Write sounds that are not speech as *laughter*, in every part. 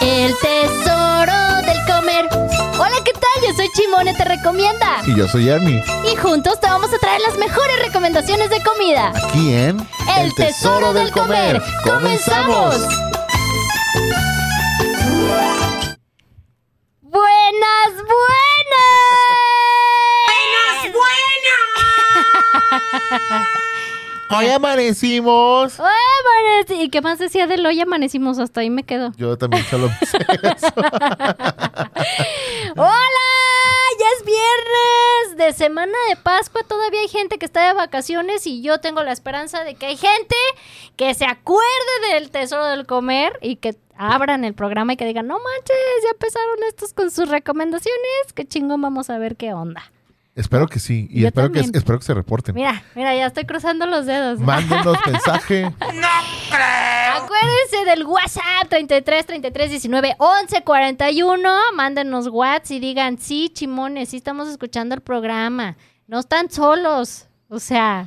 El tesoro del comer. Hola, ¿qué tal? Yo soy Chimone, te recomienda. Y yo soy Ernie. Y juntos te vamos a traer las mejores recomendaciones de comida. Aquí en El, tesoro, del comer. ¡Comenzamos! ¡Buenas, buenas! *laughs* Hoy amanecimos. ¡Hoy amaneci- ¿Y qué más decía del hoy amanecimos? Hasta ahí me quedo. Yo también solo pensé eso. *laughs* ¡Hola! Ya es viernes de semana de Pascua. Todavía hay gente que está de vacaciones y yo tengo la esperanza de que hay gente que se acuerde del tesoro del comer y que abran el programa y que digan, no manches, ya empezaron estos con sus recomendaciones. Qué chingón, vamos a ver qué onda. Espero que sí. Y Yo espero que, espero que se reporten. Mira, mira, ya estoy cruzando los dedos. Mándenos *laughs* mensaje. Acuérdense del WhatsApp 33 33 19 11 41. Mándenos WhatsApp y digan, sí, chimones, sí estamos escuchando el programa. No están solos. O sea,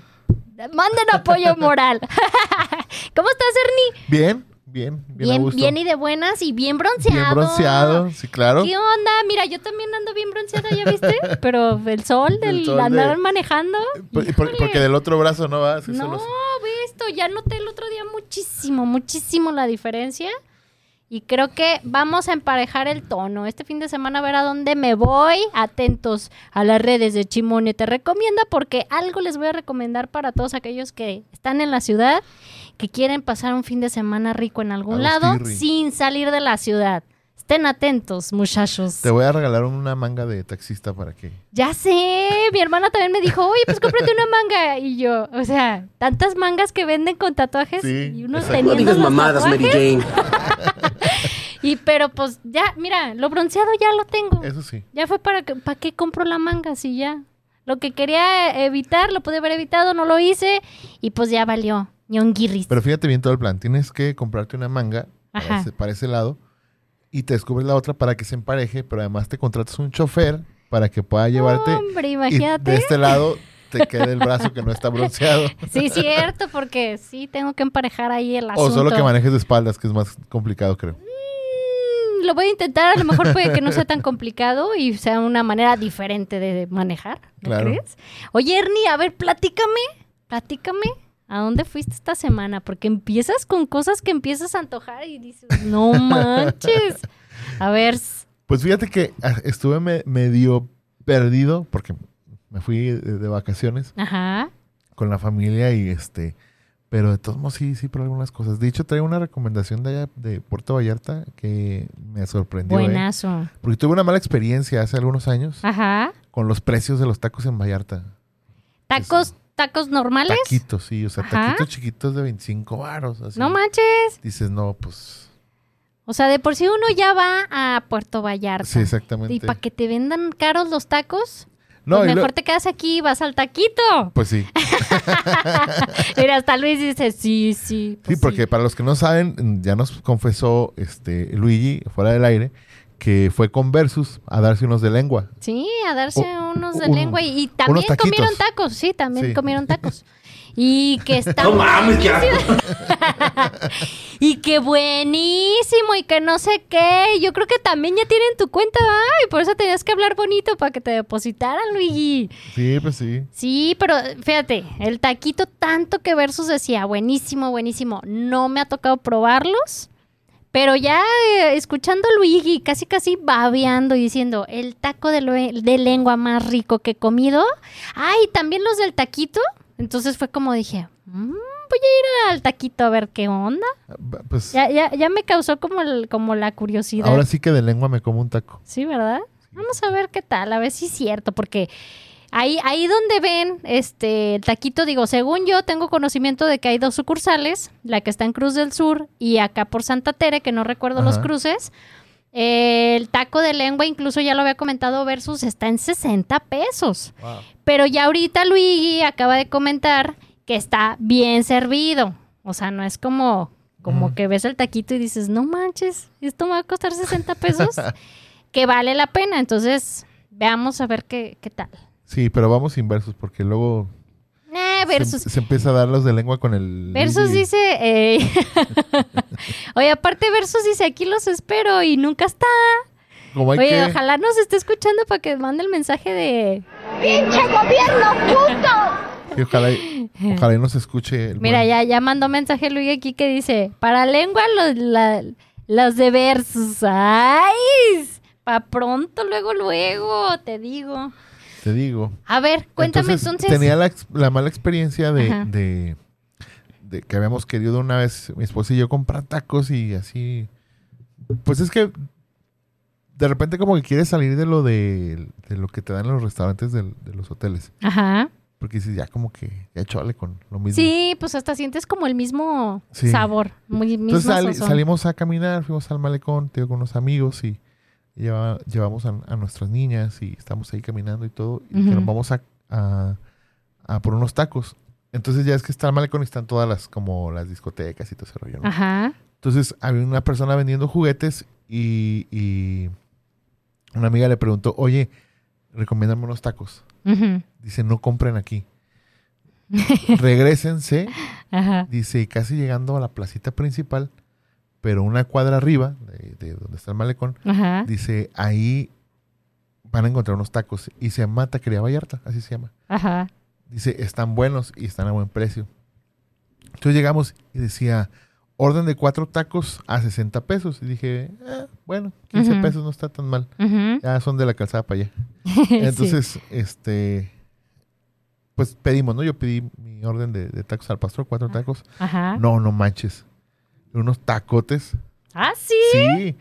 manden apoyo moral. *laughs* ¿Cómo estás, Ernie? Bien, bien, bien, a Bien, gusto. bien y de buenas y bien bronceado. Bien bronceado, sí, claro. ¿Qué onda? Mira, yo también ando bien bronceada, ¿ya viste? *laughs* Pero el sol del El sol andar de- manejando. Por- por- híjole. porque del otro brazo no va. sí, No, solo- visto, ya noté el otro día muchísimo, muchísimo la diferencia. Y creo que vamos a emparejar el tono. Este fin de semana a ver a dónde me voy. Atentos a las redes de Chimone. Te recomienda porque algo les voy a recomendar para todos aquellos que están en la ciudad, que quieren pasar un fin de semana rico en algún lado sin salir de la ciudad. Estén atentos, muchachos. Te voy a regalar una manga de taxista para que. Ya sé, mi hermana también me dijo, oye, pues cómprate una manga. Y yo, o sea, tantas mangas que venden con tatuajes Sí, y uno exacto. teniendo No digas los mamadas, Mary. Jane. *laughs* Y pero pues ya, mira, lo bronceado ya lo tengo. Eso sí. Ya fue para que, ¿para qué compro la manga si ya? Lo que quería evitar, lo pude haber evitado, no lo hice y pues ya valió. Ñonguirris. Pero fíjate bien todo el plan. Tienes que comprarte una manga para ese, para ese lado y te descubres la otra para que se empareje, pero además te contratas un chofer para que pueda llevarte. Hombre, y imagínate. de este lado te quede el brazo que no está bronceado. *laughs* Sí, cierto, porque sí tengo que emparejar ahí el asunto. O solo que manejes de espaldas, que es más complicado, creo. Mm, Lo voy a intentar, a lo mejor puede que no sea tan complicado y sea una manera diferente de manejar, ¿no Claro. crees? Oye, Ernie, a ver, platícame, platícame, ¿a dónde fuiste esta semana? Porque empiezas con cosas que empiezas a antojar y dices, no manches. A ver, Pues fíjate que ah, estuve me- medio perdido porque me fui de, de vacaciones ajá, con la familia y este, pero de todos modos sí, sí, por algunas cosas. De hecho, traigo una recomendación de allá de Puerto Vallarta que me sorprendió. ¿eh? buenazo. Porque tuve una mala experiencia hace algunos años Ajá, con los precios de los tacos en Vallarta. tacos, tacos normales. Taquitos, sí, o sea, Ajá. taquitos chiquitos de 25 varos. así. No manches. Dices, no, pues. O sea, de por sí uno ya va a Puerto Vallarta. Sí, exactamente. Y para que te vendan caros los tacos, No, pues y lo- mejor te quedas aquí y vas al taquito. Pues sí. *laughs* Mira, hasta Luis dice, sí, sí. Sí, pues porque para los que no saben, ya nos confesó este Luigi fuera del aire que fue con Versus a darse unos de lengua. Sí, a darse unos de un- lengua y, y también comieron tacos, sí, también Sí. comieron tacos. *laughs* Y que está No mames, qué asco. *laughs* y que buenísimo y que no sé qué. Yo creo que también ya tienen tu cuenta, ¿va? y por eso tenías que hablar bonito para que te depositaran, Luigi. Sí, pues sí. Sí, pero fíjate, el taquito tanto que Versus decía, buenísimo, buenísimo. No me ha tocado probarlos, pero ya eh, escuchando a Luigi casi casi babeando y diciendo, el taco de, de lengua más rico que he comido. Ay, también los del taquito. Entonces fue como dije, "Mm, voy a ir al taquito a ver qué onda. Pues Ya, ya, ya me causó como, el- como la curiosidad. ahora sí que de lengua me como un taco. Sí, ¿verdad? Vamos a ver qué tal, a ver si es cierto, porque ahí, ahí donde ven este el taquito, digo, según yo tengo conocimiento de que hay dos sucursales, la que está en Cruz del Sur y acá por Santa Tere, que no recuerdo los cruces. El taco de lengua, incluso ya lo había comentado, versus está en 60 pesos. Pero ya ahorita Luigi acaba de comentar que está bien servido. O sea, no es como, como que ves el taquito y dices, no manches, esto me va a costar 60 pesos, *laughs* que vale la pena. Entonces, veamos a ver qué, qué tal. Sí, pero vamos inversos porque luego Se, versus. se empieza a dar los de lengua con el. Versus dice. eh, *laughs* Oye, aparte, Versus dice: aquí los espero y nunca está. Como hay Oye, que- ojalá nos esté escuchando para que mande el mensaje de. ¡Pinche gobierno puto! que ojalá, y- ojalá y nos escuche. El Mira, buen- ya, ya mandó mensaje Luis aquí que dice: para lengua los, la- los de Versus. ¡Ay! Pa' pronto, luego, luego, te digo. Te digo. A ver, cuéntame entonces. Tenía la, mala experiencia de, de, de que habíamos querido una vez, mi esposa y yo, comprar tacos y así. Pues es que de repente como que quieres salir de lo de, de lo que te dan en los restaurantes de los hoteles. Ajá. Porque dices, ya como que, ya chole con lo mismo. Sí, pues hasta sientes como el mismo Sí. sabor. Muy, mismo Entonces salimos a caminar, fuimos al malecón, tío, con unos amigos y lleva- llevamos a, a nuestras niñas y estamos ahí caminando y todo. Y Ujú. dijeron, vamos a, a, a por unos tacos. Entonces ya es que está el malecón y están todas las, como las discotecas y todo ese rollo, ¿no? Ajá. Entonces había una persona vendiendo juguetes y, y una amiga le preguntó, oye, recomiéndame unos tacos. Dice, no compren aquí. *laughs* Regrésense Ajá. Dice, y casi llegando a la placita principal, pero una cuadra arriba, de, de donde está el malecón, Ajá. dice, ahí van a encontrar unos tacos. Y se llama Taquería Vallarta, así se llama. Ajá. Dice, están buenos y están a buen precio. Entonces llegamos y decía, orden de cuatro tacos a 60 pesos. Y dije, "Ah, bueno, 15 Ujú. pesos no está tan mal. Ya son de la calzada para allá. *laughs* Sí. Entonces, este, pues pedimos, ¿no? Yo pedí mi orden de, de tacos al pastor, cuatro tacos. Ajá. No, no manches. Unos tacotes. Ah, sí. Sí.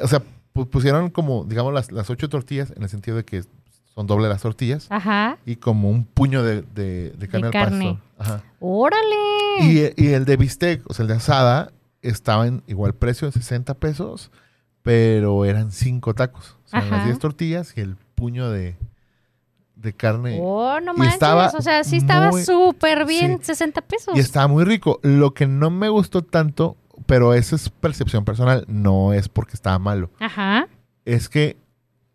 O sea, pu- pusieron como, digamos, las, las ocho tortillas, en el sentido de que son doble las tortillas, Ajá. y como un puño de, de- de carne al carne. Ajá. Órale. Y, y el de bistec, o sea, el de asada, estaba en igual precio, en 60 pesos, pero eran cinco tacos. O sea, Ajá. las 10 tortillas y el puño de, de carne. Oh, no manches. estaba o sea, sí estaba súper bien. sí. 60 pesos. Y estaba muy rico. Lo que no me gustó tanto, pero eso es percepción personal, no es porque estaba malo. Ajá. Es que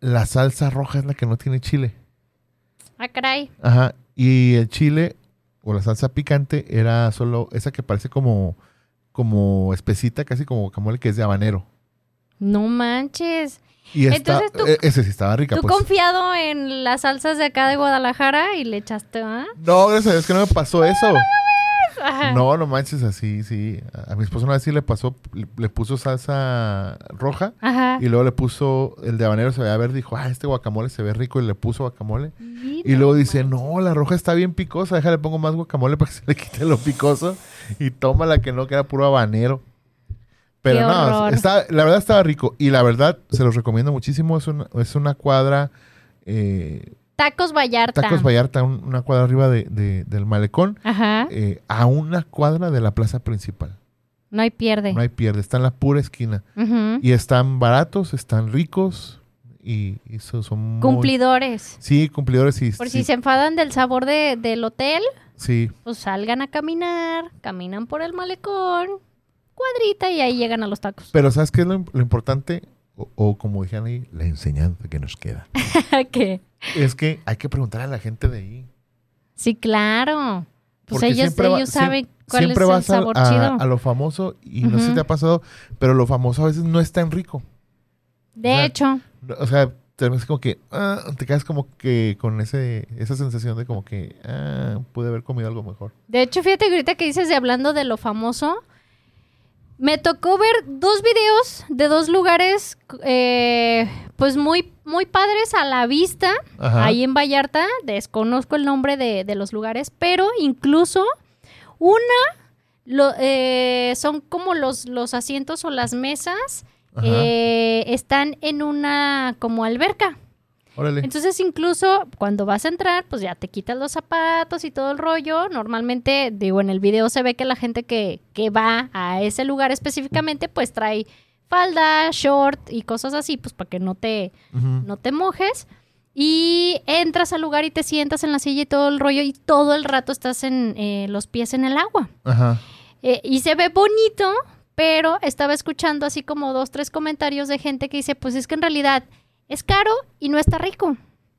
la salsa roja es la que no tiene chile. Ah, caray. Ajá. Y el chile o la salsa picante era solo esa que parece como, como espesita, casi como guacamole, que es de habanero. No manches. Y esta, Entonces tú- e- ese sí estaba rica. ¿Tú Pues. confiado en las salsas de acá de Guadalajara y le echaste, ¿ah? No, gracias a Dios que no me pasó eso. Ajá. *laughs* No, no manches así, sí. A, mi esposo una vez sí le pasó, le, le puso salsa roja Ajá. y luego le puso el de habanero, se veía verde, dijo, ah, este guacamole se ve rico y le puso guacamole. Y Y luego dice, no, la roja está bien picosa, déjale pongo más guacamole para que *laughs* se le quite lo picoso. Y toma la que no, que era puro habanero. Pero Qué no, está, la verdad estaba rico. Y la verdad, se los recomiendo muchísimo. Es una, es una cuadra, eh, Tacos Vallarta. Tacos Vallarta, un- una cuadra arriba de, de- del malecón, Ajá. eh, a una cuadra de la plaza principal. No hay pierde. No hay pierde, está en la pura esquina. Y están baratos, están ricos y, y so- son muy- Cumplidores. Sí, cumplidores y Por sí, si se enfadan del sabor de- del hotel, sí. pues salgan a caminar, caminan por el malecón, cuadrita y ahí llegan a los tacos. Pero ¿sabes qué es lo, lo importante? O, o como dijeron ahí, la enseñanza que nos queda. *laughs* ¿Qué? Es que hay que preguntar a la gente de ahí. Sí, claro. Pues Porque ellos, siempre ellos saben cuál siempre es el vas a- sabor a, chido. a lo famoso y no sé si te ha pasado, pero lo famoso a veces no es tan rico. De o sea, hecho, O sea, te como que ah, te quedas como que con ese esa sensación de como que ah, pude haber comido algo mejor. de hecho, fíjate que ahorita que dices de hablando de lo famoso, me tocó ver dos videos de dos lugares, eh, pues muy, muy padres a la vista. Ajá. ahí en Vallarta, desconozco el nombre de, de los lugares, pero incluso una lo- eh, son como los, los asientos o las mesas eh, están en una como alberca. Órale. Entonces incluso cuando vas a entrar, pues ya te quitas los zapatos y todo el rollo. Normalmente, digo, en el video se ve que la gente que, que va a ese lugar específicamente, pues trae falda, short y cosas así, pues para que no te, Ujú. no te mojes. Y entras al lugar y te sientas en la silla y todo el rollo y todo el rato estás en eh, los pies en el agua. Ajá. Eh, y se ve bonito, pero estaba escuchando así como dos, tres comentarios de gente que dice, pues es que en realidad es caro y no está rico.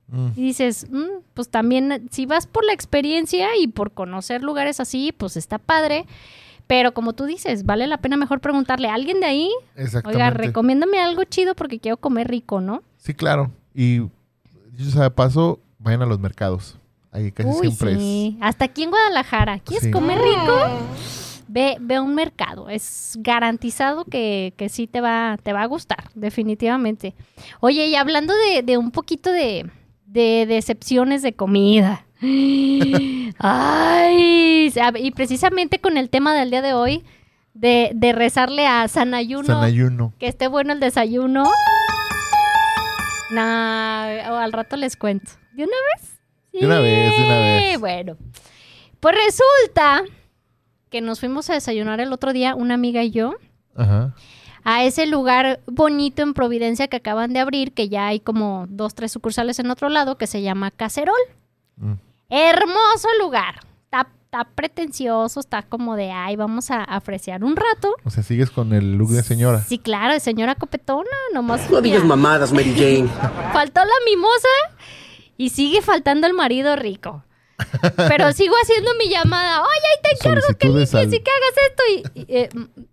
Mm. Y dices, "Mm, pues también, si vas por la experiencia y por conocer lugares así, pues está padre. Pero como tú dices, vale la pena mejor preguntarle a alguien de ahí, Exactamente. oiga, recomiéndame algo chido porque quiero comer rico, ¿no? Sí, claro. Y yo sea de paso, vayan a los mercados. Ahí casi Uy, siempre sí. Hasta aquí en Guadalajara. ¿Quieres Sí. comer rico? Ve, ve a un mercado. Es garantizado que, que sí te va, te va a gustar, definitivamente. Oye, y hablando de, de un poquito de, de decepciones de comida. *gasps* Ay, y precisamente con el tema del día de hoy, de, de rezarle a San. Ayuno, San Ayuno. que esté bueno el desayuno. Nah, o al rato les cuento. ¿De una vez? De una vez, de una vez. Bueno, pues resulta que nos fuimos a desayunar el otro día, una amiga y yo, Ajá. a ese lugar bonito en Providencia que acaban de abrir, que ya hay como dos, tres sucursales en otro lado, que se llama Cacerol. Mm. Hermoso lugar. Está, está pretencioso, está como de, ay, vamos a apreciar un rato. O sea, sigues con el look de señora. Sí, claro, de señora copetona, nomás. No digas mamadas, Mary Jane. *laughs* Faltó la mimosa y sigue faltando el marido rico. Pero sigo haciendo mi llamada. Oye, ahí te encargo que limpies al- y que hagas esto. Y, y, eh,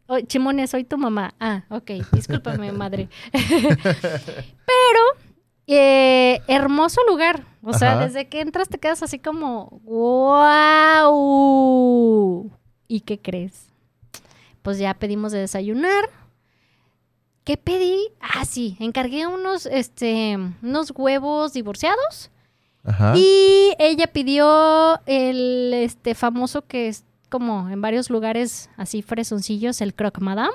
oh, Chimone, soy tu mamá. Ah, ok. Discúlpame, madre. *laughs* Pero, eh, hermoso lugar. O sea, desde que entras te quedas así como, wow. ¿Y qué crees? Pues ya pedimos de desayunar. ¿Qué pedí? Ah, sí, encargué unos, este, unos huevos divorciados. Ajá. Y ella pidió el este famoso que es como en varios lugares así fresoncillos, el croque madame,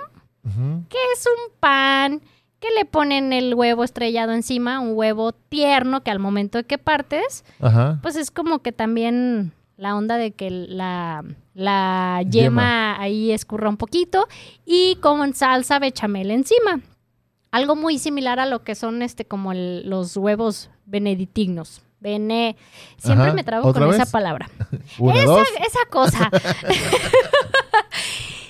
que es un pan que le ponen el huevo estrellado encima, un huevo tierno que al momento de que partes, Ajá. pues es como que también la onda de que la, la Yema. yema ahí escurra un poquito y con salsa bechamel encima. Algo muy similar a lo que son este como el- los huevos benedictinos. Bene... Siempre Ajá. me trabo ¿Otra con vez? esa palabra. *laughs* Una, esa, dos. esa cosa. *laughs*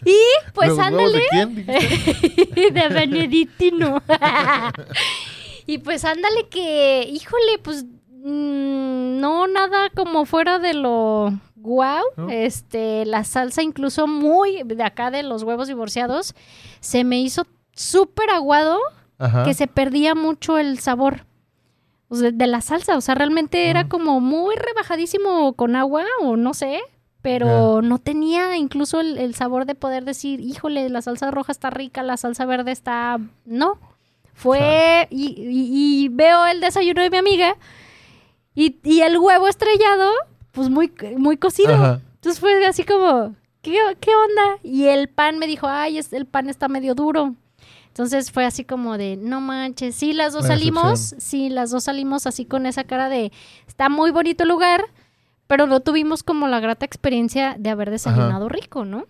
y pues ¿Los huevos ándale *laughs* de quién? de benedictino. *laughs* y pues ándale que, híjole, pues mm, no nada como fuera de lo guau. ¿No? Este, la salsa incluso muy de acá de los huevos divorciados se me hizo súper aguado Ajá. que se perdía mucho el sabor. de la salsa, o sea, realmente era Ujú. como muy rebajadísimo con agua o no sé, pero no tenía incluso el, el sabor de poder decir, híjole, la salsa roja está rica, la salsa verde está... No, fue... Y, y- y veo el desayuno de mi amiga y, y el huevo estrellado, pues muy, muy cocido. Ajá. Entonces fue así como, ¿qué, qué onda? Y el pan me dijo, ay, es- el pan está medio duro. Entonces fue así como de, no manches, sí, las dos salimos, decepción. sí, las dos salimos así con esa cara de, está muy bonito el lugar, pero no tuvimos como la grata experiencia de haber desayunado rico, ¿no?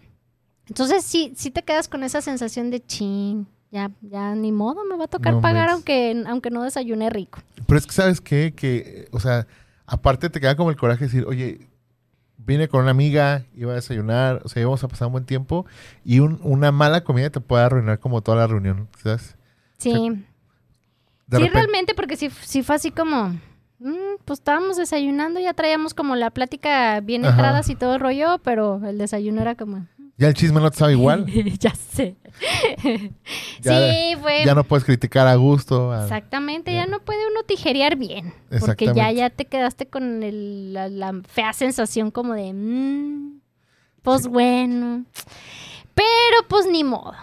Entonces sí, sí te quedas con esa sensación de, chin, ya, ya ni modo, me va a tocar No pagar aunque, aunque no desayuné rico. Pero es que, ¿sabes qué? Que, o sea, aparte te queda como el coraje de decir, oye, vine con una amiga, iba a desayunar, o sea, íbamos a pasar un buen tiempo y un- una mala comida te puede arruinar como toda la reunión, ¿sabes? Sí. Sí, repente- realmente, porque sí, sí fue así como, mm, pues estábamos desayunando, ya traíamos como la plática bien Ajá. entradas y todo el rollo, pero el desayuno era como, Ya el chisme no te sabe igual. *laughs* ya sé. *laughs* Ya- sí, fue. Ya no puedes criticar a gusto. a- Exactamente, Ya. ya no puede uno tijerear bien, porque ya, ya te quedaste con el- la, la fea sensación como de, mm, pues bueno, pero pues ni modo.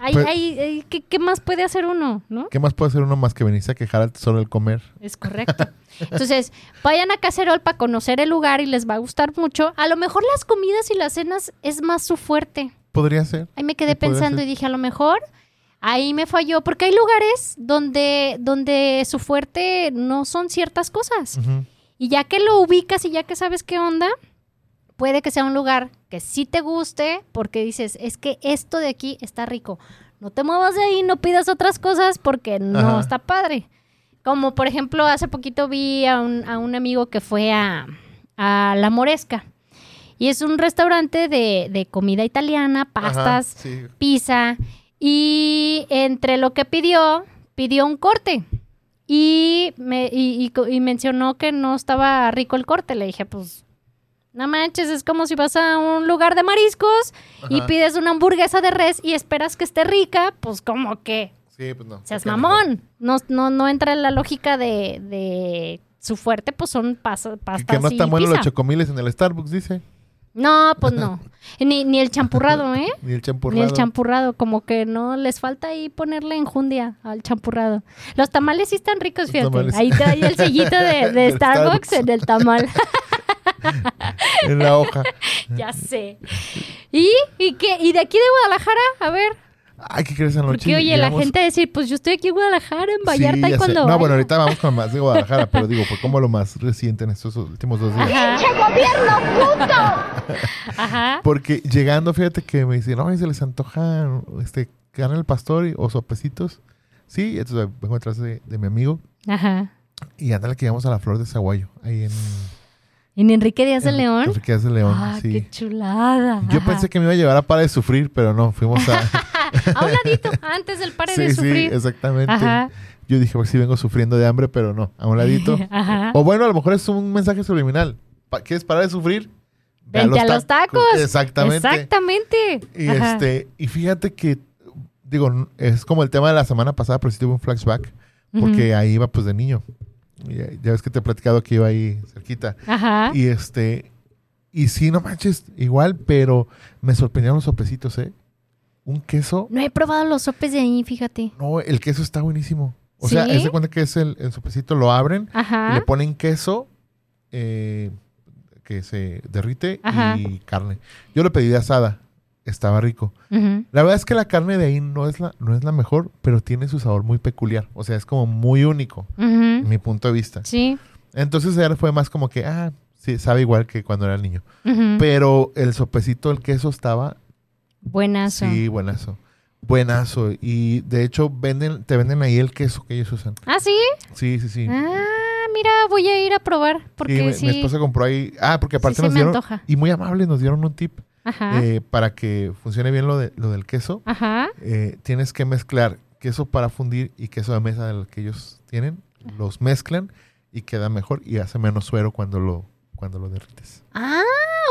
Ay, Pues- ay, ay, ¿qué, qué más puede hacer uno, no? ¿Qué más puede hacer uno más que venirse a quejar al tesoro del comer? Es correcto. Entonces, *laughs* vayan a Cacerol para conocer el lugar y les va a gustar mucho. A lo mejor las comidas y las cenas es más su fuerte. Podría ser. Ahí me quedé pensando y dije, a lo mejor ahí me falló, porque hay lugares donde, donde su fuerte no son ciertas cosas. Y ya que lo ubicas y ya que sabes qué onda, puede que sea un lugar que sí te guste, porque dices, es que esto de aquí está rico. No te muevas de ahí, no pidas otras cosas porque no Ajá. está padre. Como por ejemplo, hace poquito vi a un, a un amigo que fue a, a La Moresca. Y es un restaurante de, de comida italiana, pastas, Ajá, sí. pizza. Y entre lo que pidió, pidió un corte. y, me, y, y mencionó que no estaba rico el corte. Le dije, pues, no manches, es como si vas a un lugar de mariscos y pides una hamburguesa de res y esperas que esté rica, pues como que Sí, pues no. seas mamón. No, no, no entra en la lógica de, de su fuerte, pues son. Que, pastas que no están buenos los chocomiles en el Starbucks, dice. No, pues no. *laughs* Ni, ni el champurrado, ¿eh? *laughs* Ni el Ni champurrado. el champurrado, como que no les falta ahí ponerle enjundia al champurrado. Los tamales sí están ricos, fíjate. Ahí trae el sellito de, *laughs* de Starbucks. en el tamal. En la hoja. ya sé. ¿Y, y qué? ¿Y de aquí de Guadalajara? A ver. Ay, ¿qué crees anoche? Porque, oye, la gente decir, pues yo estoy aquí en Guadalajara, en Vallarta, Sí, y cuando. No, vaya. bueno, ahorita vamos con más de Guadalajara, pero digo, fue como lo más reciente en estos últimos dos días. ¡Pinche gobierno puto! ajá. Porque llegando, fíjate que me dicen, no, se les antoja este, carne al pastor y- o sopecitos. Sí, entonces vengo detrás de, de mi amigo Ajá. y ándale que llegamos a la Flor de Zaguayo, ahí en... ¿En Enrique Díaz de León? Enrique Díaz de León, ah, sí. qué chulada. Yo pensé que me iba a llevar a Para de Sufrir, pero no, fuimos a... *laughs* a un ladito, antes del pare *laughs* sí, de sí, sufrir. exactamente. Ajá. Yo dije, pues sí vengo sufriendo de hambre, pero no, a un ladito. *laughs* Ajá. O bueno, a lo mejor es un mensaje subliminal. ¿Quieres parar de sufrir? Ve Vente a los tacos. Exactamente. Exactamente. Y Ajá. este, y fíjate que, digo, es como el tema de la semana pasada, pero sí tuve un flashback, porque ahí iba pues de niño. Y Ya, ya ves que te he platicado que iba ahí cerquita. Ajá. Y este, y sí, no manches, igual, pero me sorprendieron los sopecitos, ¿eh? Un queso, No he probado los sopes de ahí, fíjate. no, el queso está buenísimo. O sea, ¿Sí? se cuenta que es el, el sopecito, lo abren y Ajá. le ponen queso eh, que se derrite Ajá. y carne. Yo lo pedí de asada, estaba rico. La verdad es que la carne de ahí no es la, no es la mejor, pero tiene su sabor muy peculiar. O sea, es como muy único, en mi punto de vista. Sí. Entonces ya fue más como que, ah, sí, sabe igual que cuando era niño. Pero el sopecito, el queso estaba, Buenazo. sí, buenazo. Buenazo. Y de hecho, venden, te venden ahí el queso que ellos usan. ¿Ah, sí? Sí, sí, sí. Ah, mira, voy a ir a probar. Porque mi, sí. mi esposa compró ahí. Ah, porque aparte sí nos dieron. antoja. Y muy amables, nos dieron un tip Ajá. eh, para que funcione bien lo, de, lo del queso. Ajá. eh, tienes que mezclar queso para fundir y queso de mesa del que ellos tienen. Los mezclan y queda mejor y hace menos suero cuando lo, cuando lo derrites. Ah,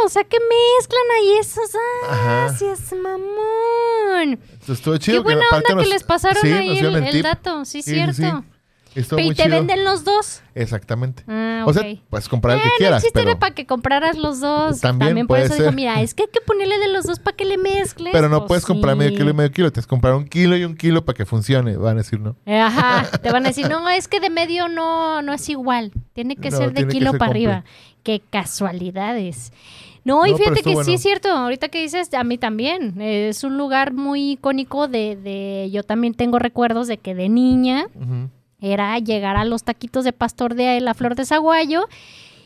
o sea que mezclan ahí esos. Ah, Ajá. sí es mamón. Estuvo chido. Qué buena aparte onda que nos- les pasaron sí, ahí el, el dato. Sí, Sí, sí, cierto. sí. Estuvo muy ¿Y te chido. venden los dos? Exactamente. Ah, O ok. sea, puedes comprar el que Ah, quieras. el chiste pero, era para que compraras los dos. También También, por puede eso dijo, ser. mira, es que hay que ponerle de los dos para que le mezcles. pero no Pues puedes comprar sí. medio kilo y medio kilo. Tienes que comprar un kilo y un kilo para que funcione. Van a decir, ¿no? Eh, Ajá, *laughs* te van a decir, no, es que de medio no, no es igual. Tiene que No, ser de tiene que kilo ser para completo. arriba. Qué casualidades. No, y No, pero fíjate que estuvo sí bueno. es cierto, ahorita que dices, a mí también. eh, es un lugar muy icónico de, de, yo también tengo recuerdos de que de niña Ujú. Era llegar a los taquitos de pastor de la flor de zaguayo.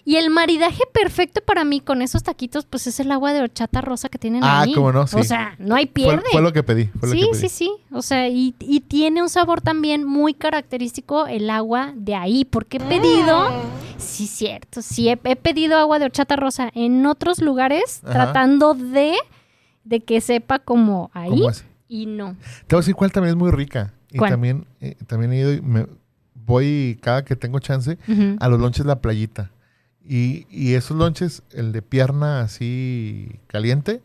Y el maridaje perfecto para mí con esos taquitos, pues es el agua de horchata rosa que tienen Ah, ahí. cómo no, sí. O sea, no hay pierde. fue lo que pedí. Fue lo Sí, que pedí. sí, sí. O sea, y, y tiene un sabor también muy característico el agua de ahí, porque he pedido, sí, cierto, sí, he, he pedido agua de horchata rosa en otros lugares, Ajá. tratando de, de que sepa como ahí, ¿Cómo es? y no. Te voy a decir cuál también es muy rica. Y ¿Cuál? también, eh, también he ido y me voy cada que tengo chance a los lonches La Playita. Y, y esos lonches, el de pierna así caliente,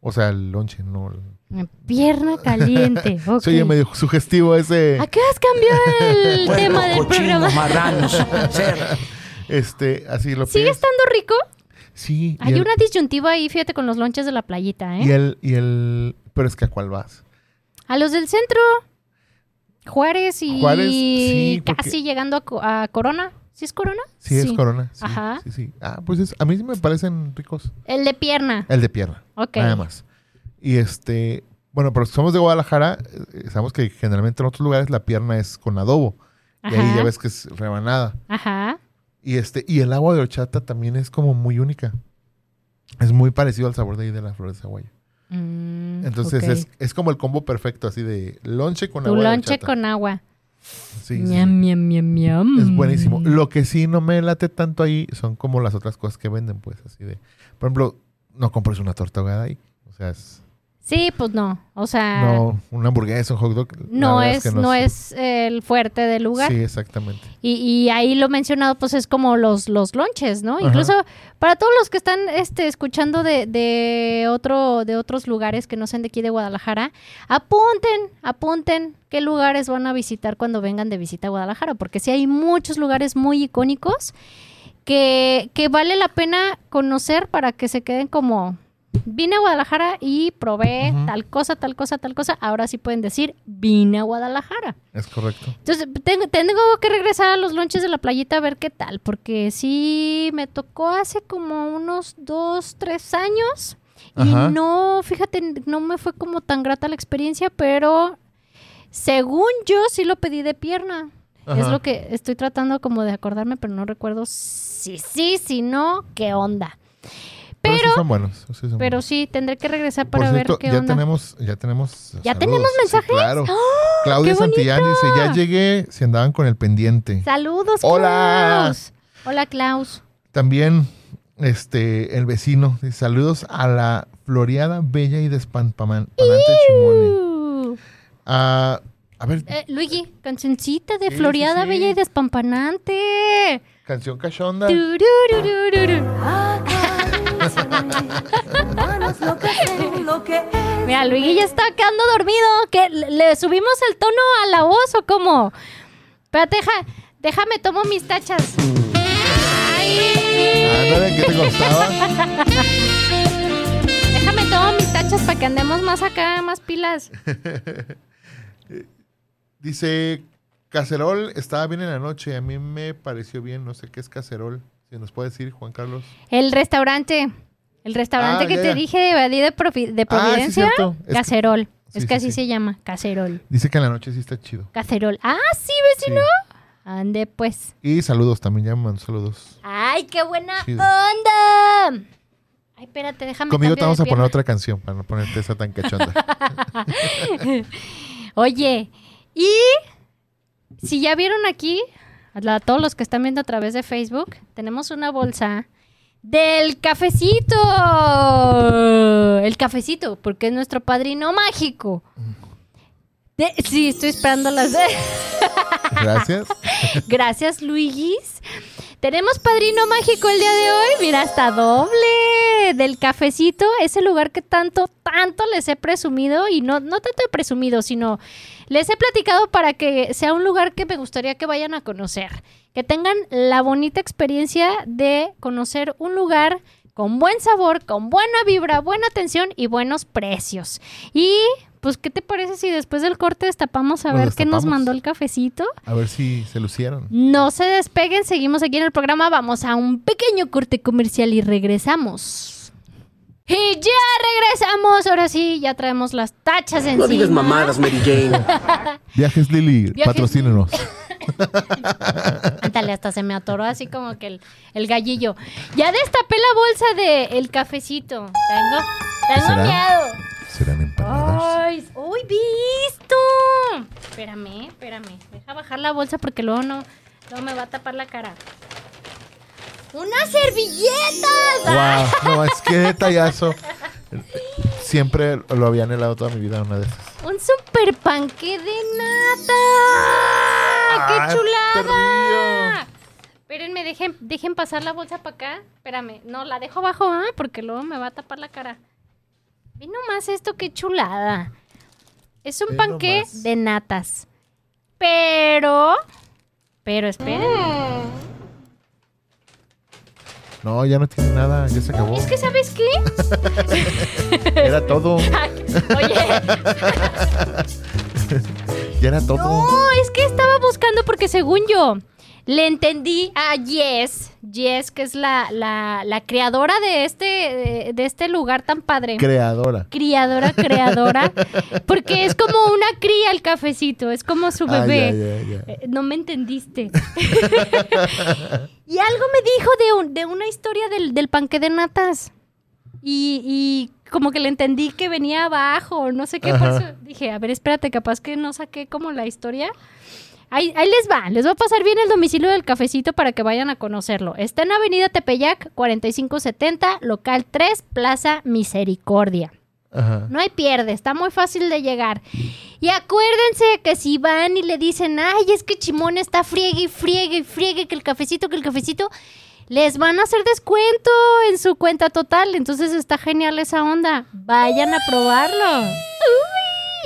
o sea, el lonche, no. el- Pierna caliente. *laughs* ok. Se oye medio sugestivo ese. ¿A qué has cambiado el *laughs* tema del programa? marranos. Este, así lo ¿Sigue pides. estando rico? Sí. Hay el- una disyuntiva ahí, fíjate, con los lonches de la playita, ¿eh? Y el, y el. Pero es que a cuál vas. A los del centro. Juárez y Juárez, sí, porque- casi llegando a, Co- a Corona. ¿Sí es Corona? Sí, es corona. Sí, Ajá. Sí, sí. Ah, pues es- a mí sí me parecen ricos. El de pierna. El de pierna. Ok. Nada más. Y este. Bueno, pero somos de Guadalajara. eh, Sabemos que generalmente en otros lugares la pierna es con adobo. Y ahí Ajá. ya ves que es rebanada. Ajá. Y este, y el agua de horchata también es como muy única. Es muy parecido al sabor de ahí de la flor de zaguayo. Mm, Entonces es, es como el combo perfecto, así de lonche con Tu agua lonche con agua. Sí, sí, sí. Miam, miam, miam, miam. Es buenísimo. Lo que sí no me late tanto ahí son como las otras cosas que venden, pues, así de. Por ejemplo, no compres una torta ahogada ahí. O sea, es. Sí, pues no. O sea, No, una hamburguesa, un hot dog. no es, que no es el fuerte del lugar. Sí, exactamente. Y, y ahí lo mencionado, pues es como los, los lonches, ¿no? Ajá. Incluso para todos los que están este, escuchando de, de, otro, de otros lugares que no sean de aquí de Guadalajara, apunten, apunten qué lugares van a visitar cuando vengan de visita a Guadalajara, porque sí hay muchos lugares muy icónicos que, que vale la pena conocer para que se queden como... Vine a Guadalajara y probé tal cosa, tal cosa, tal cosa. Ahora sí pueden decir, vine a Guadalajara. Es correcto. Entonces, tengo, tengo que regresar a los lonches de la playita a ver qué tal, porque sí me tocó hace como unos dos, tres años. Ajá. Y no, fíjate, no me fue como tan grata la experiencia, pero según yo sí lo pedí de pierna. Es lo que estoy tratando como de acordarme, pero no recuerdo si sí, si no, qué onda. Pero, Pero, sí son buenos. sí son pero buenos. sí, tendré que regresar Por para cierto, ver qué ya onda. tenemos, ya tenemos. ¿Ya saludos. tenemos Sí, mensajes? claro. ¡Oh, Claudia Santillán dice, ya llegué, si andaban con el pendiente. Saludos, Hola. Klaus. Hola, Klaus. También, este, el vecino, dice, saludos a la floreada, bella y Chimone. Uh. Ah, a ver, Eh, Luigi, cancioncita de Sí, Floreada sí, sí. Bella y Despampanante. canción cachonda. Mira, Luigi ya está quedando dormido. ¿Que le- ¿Le subimos el tono a la voz o cómo? Espérate, deja, déjame, tomo mis tachas. Ay. Ándale, ¿qué te costaba? Déjame, tomo mis tachas para que andemos más acá, más pilas. Dice, cacerol estaba bien en la noche, a mí me pareció bien, no sé qué es cacerol. Si nos puede decir, Juan Carlos. El restaurante. El restaurante Ah, que ya, te ya. dije de, de, de Provi- de Ah, sí, Providencia. Es Cacerol. Sí, es sí, que así sí. se llama, cacerol. Dice que en la noche sí está chido. Cacerol. Ah, sí, vecino. Ande, pues. Y saludos, también mandó saludos. Ay, qué buena Chido. onda. Ay, espérate, déjame. Conmigo te vamos a poner otra canción para no ponerte esa tan cachonda. *laughs* Oye, y si ya vieron aquí, a todos los que están viendo a través de Facebook, tenemos una bolsa del cafecito. El cafecito, porque es nuestro padrino mágico. De- sí, estoy esperando las... *laughs* Gracias. Gracias, Luigis. Tenemos padrino mágico el día de hoy. Mira, hasta doble del cafecito. Ese lugar que tanto, tanto les he presumido. Y no, no tanto he presumido, sino les he platicado para que sea un lugar que me gustaría que vayan a conocer. Que tengan la bonita experiencia de conocer un lugar con buen sabor, con buena vibra, buena atención y buenos precios. Y pues, ¿qué te parece si después del corte destapamos a ver qué nos mandó el cafecito? A ver si se lucieron. No se despeguen, seguimos aquí en el programa. Vamos a un pequeño corte comercial y regresamos. Y ya regresamos. Ahora sí, ya traemos las tachas encima. No digas mamadas, Mary Jane. *laughs* Viajes Lili, Viajes patrocínenos. Ándale, hasta se me atoró así como que el, el gallillo. Ya destapé la bolsa del el cafecito. Tengo, tengo ¿Será? miedo. ¿Serán empanadas? ¡Ay! ¡Uy, visto! Espérame, espérame. Deja bajar la bolsa porque luego no, luego me va a tapar la cara. ¡Unas servilletas! Wow, no, es que detallazo. Siempre lo había anhelado toda mi vida una de esas. ¡Un super panque de nata! ¡Ah, ¡Qué chulada! Espérenme, dejen, dejen pasar la bolsa para acá. Espérame, no, la dejo abajo, ¿ah? Porque luego me va a tapar la cara. Ve nomás esto, qué chulada. Es un Ve panque nomás. de natas. Pero, pero esperen. No, ya no tiene nada, ya se acabó. Es que, ¿sabes qué? *laughs* Era todo, Oye, *laughs* ya era todo. no, es que estaba buscando porque según yo le entendí a Jess, Jess, que es la, la, la creadora de este, de, de este lugar tan padre. Creadora. criadora, creadora, *laughs* porque es como una cría el cafecito, es como su Ah, bebé. Eh, No me entendiste. *laughs* y algo me dijo de, un- de una historia del, del panque de natas. Y, y como que le entendí que venía abajo, no sé qué. Por eso dije, a ver, espérate, capaz que no saqué como la historia. Ahí, ahí les va, les va a pasar bien el domicilio del cafecito para que vayan a conocerlo. Está en Avenida Tepeyac, 4570, local 3, Plaza Misericordia. Ajá. No hay pierde, está muy fácil de llegar. Y acuérdense que si van y le dicen, ay, es que Chimón está friegue y friegue y friegue, que el cafecito, que el cafecito, les van a hacer descuento en su cuenta total. Entonces está genial esa onda. Vayan a probarlo.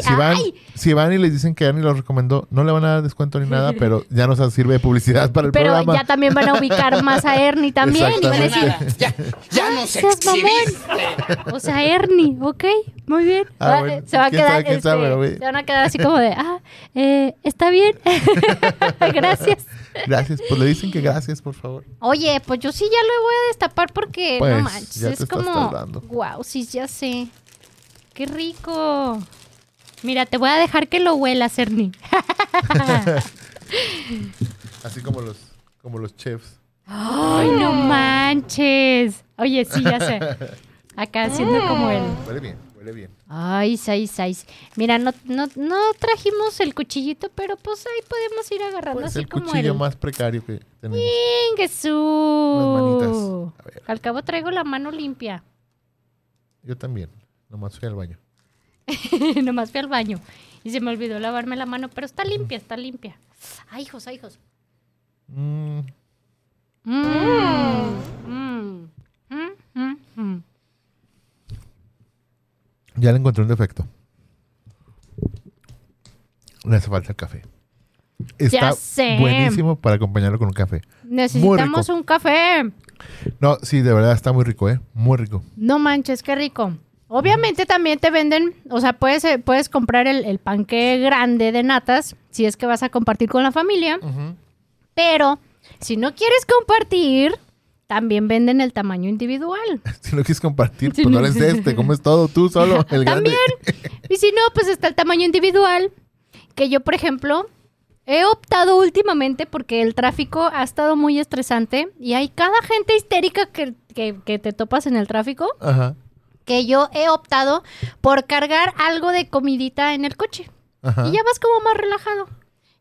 Si van, Ay. si van y les dicen que Ernie los recomendó, no le van a dar descuento ni nada, *laughs* pero ya nos sirve de publicidad para el Pero programa. ya también van a ubicar más a Ernie también. Y van a decir. Ya, ya nos "Seas mamón". exhibiste. O sea, Ernie, ok, muy bien. Ah, Va- bueno, se va a quedar, sabe, este, sabe, pero, se van a quedar así como de, ah, eh, está bien. *laughs* Gracias. Gracias. Pues le dicen que gracias, por favor. Oye, pues yo sí ya lo voy a destapar porque Pues, no manches, ya te es estás como, tardando. wow, sí, ya sé. Qué rico. Mira, te voy a dejar que lo huelas, Ernie. *laughs* Así como los, como los chefs. Ay, no manches. Oye, sí, ya sé. Acá haciendo como él. Huele bien, huele bien. Ay, seis, seis. Mira, no, no, no trajimos el cuchillito, pero pues ahí podemos ir agarrando Pues así el como cuchillo el... más precario que tenemos. ¡Ingesú! Al cabo traigo la mano limpia. Yo también. Nomás fui al baño. *laughs* Nomás fui al baño. Y se me olvidó lavarme la mano, pero está limpia, está limpia. Ay, hijos, ay, hijos. Mm, Mm, mm, ya le encontré un defecto. Le hace falta el café. Está sé. buenísimo para acompañarlo con un café. Necesitamos un café. No, sí, de verdad está muy rico, ¿eh? Muy rico. No manches, qué rico. Obviamente también te venden, o sea, puedes, eh, puedes comprar el, el panque grande de natas si es que vas a compartir con la familia, pero si no quieres compartir, también venden el tamaño individual. *laughs* Si no quieres compartir, *laughs* pues no no. eres este. *laughs* Comes todo tú solo, el grande. Y si no, pues está el tamaño individual, que yo, por ejemplo, he optado últimamente porque el tráfico ha estado muy estresante y hay cada gente histérica que, que- que te topas en el tráfico, Ajá. Que yo he optado por cargar algo de comidita en el coche. Ajá. Y ya vas como más relajado.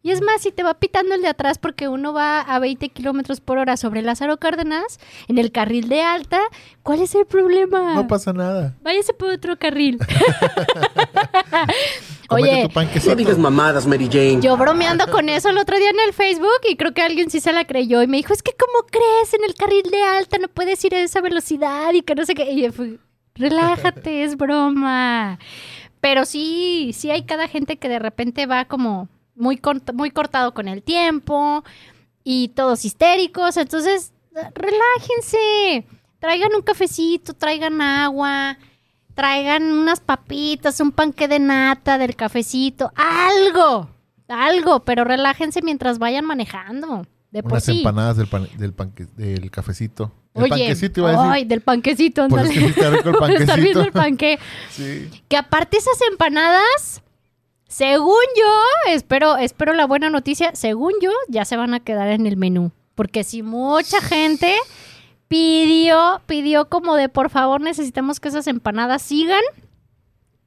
Y es más, si te va pitando el de atrás porque uno va a 20 kilómetros por hora sobre Lázaro Cárdenas, en el carril de alta, ¿cuál es el problema? No pasa nada. Váyase por otro carril. *laughs* Oye. No digas mamadas, Mary Jane. yo bromeando con eso el otro día en el Facebook y creo que alguien sí se la creyó y me dijo, es que ¿cómo crees? En el carril de alta no puedes ir a esa velocidad y que no sé qué. Y yo fui, relájate, *laughs* es broma. Pero sí, sí hay cada gente que de repente va como muy, cort- muy cortado con el tiempo y todos histéricos. Entonces, relájense. Traigan un cafecito, traigan agua, traigan unas papitas, un panque de nata del cafecito, algo, algo, pero relájense mientras vayan manejando. De por sí. empanadas del, pan- del, panque- del cafecito. El Oye, panquecito iba a decir. ay, del panquecito, ándale. rico el Por estar panquecito. viendo el panque. *laughs* Sí. Que aparte esas empanadas, según yo, espero, espero la buena noticia, según yo, ya se van a quedar en el menú. Porque si mucha gente pidió, pidió como de por favor necesitamos que esas empanadas sigan.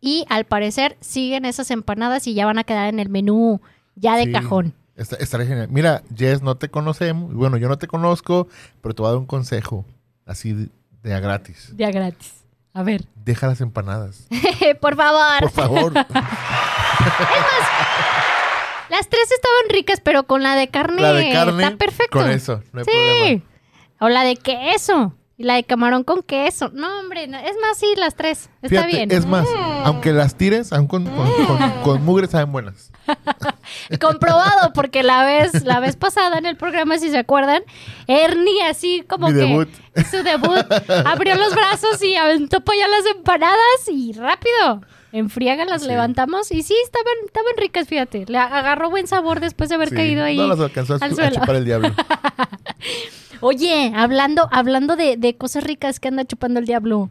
Y al parecer siguen esas empanadas y ya van a quedar en el menú ya de Sí. cajón. Está, estaría genial. Mira, Jess, no te conocemos. Bueno, yo no te conozco, pero te voy a dar un consejo. Así de, de a gratis. Ya gratis. A ver. Deja las empanadas. *laughs* por favor. Por favor. *laughs* Las tres estaban ricas, pero con la de carne, La de carne. está perfecto. Con eso, no hay sí. problema. O la de queso. Y la de camarón con queso. No, hombre, no. es más, sí, las tres. Está Fíjate, bien. es más, aunque las tires, aún con, con, con- con mugre saben buenas. *laughs* Comprobado, porque la vez, la vez pasada en el programa, si se acuerdan, Ernie así como Mi que debut. su debut abrió los brazos y aventó para allá las empanadas y rápido. En friega las Sí. levantamos y sí, estaban, estaban ricas, fíjate. Le agarró buen sabor después de haber Sí, caído ahí. No las alcanzó a, al a suelo. chupar el diablo. *laughs* Oye, hablando, hablando de, de cosas ricas que anda chupando el diablo.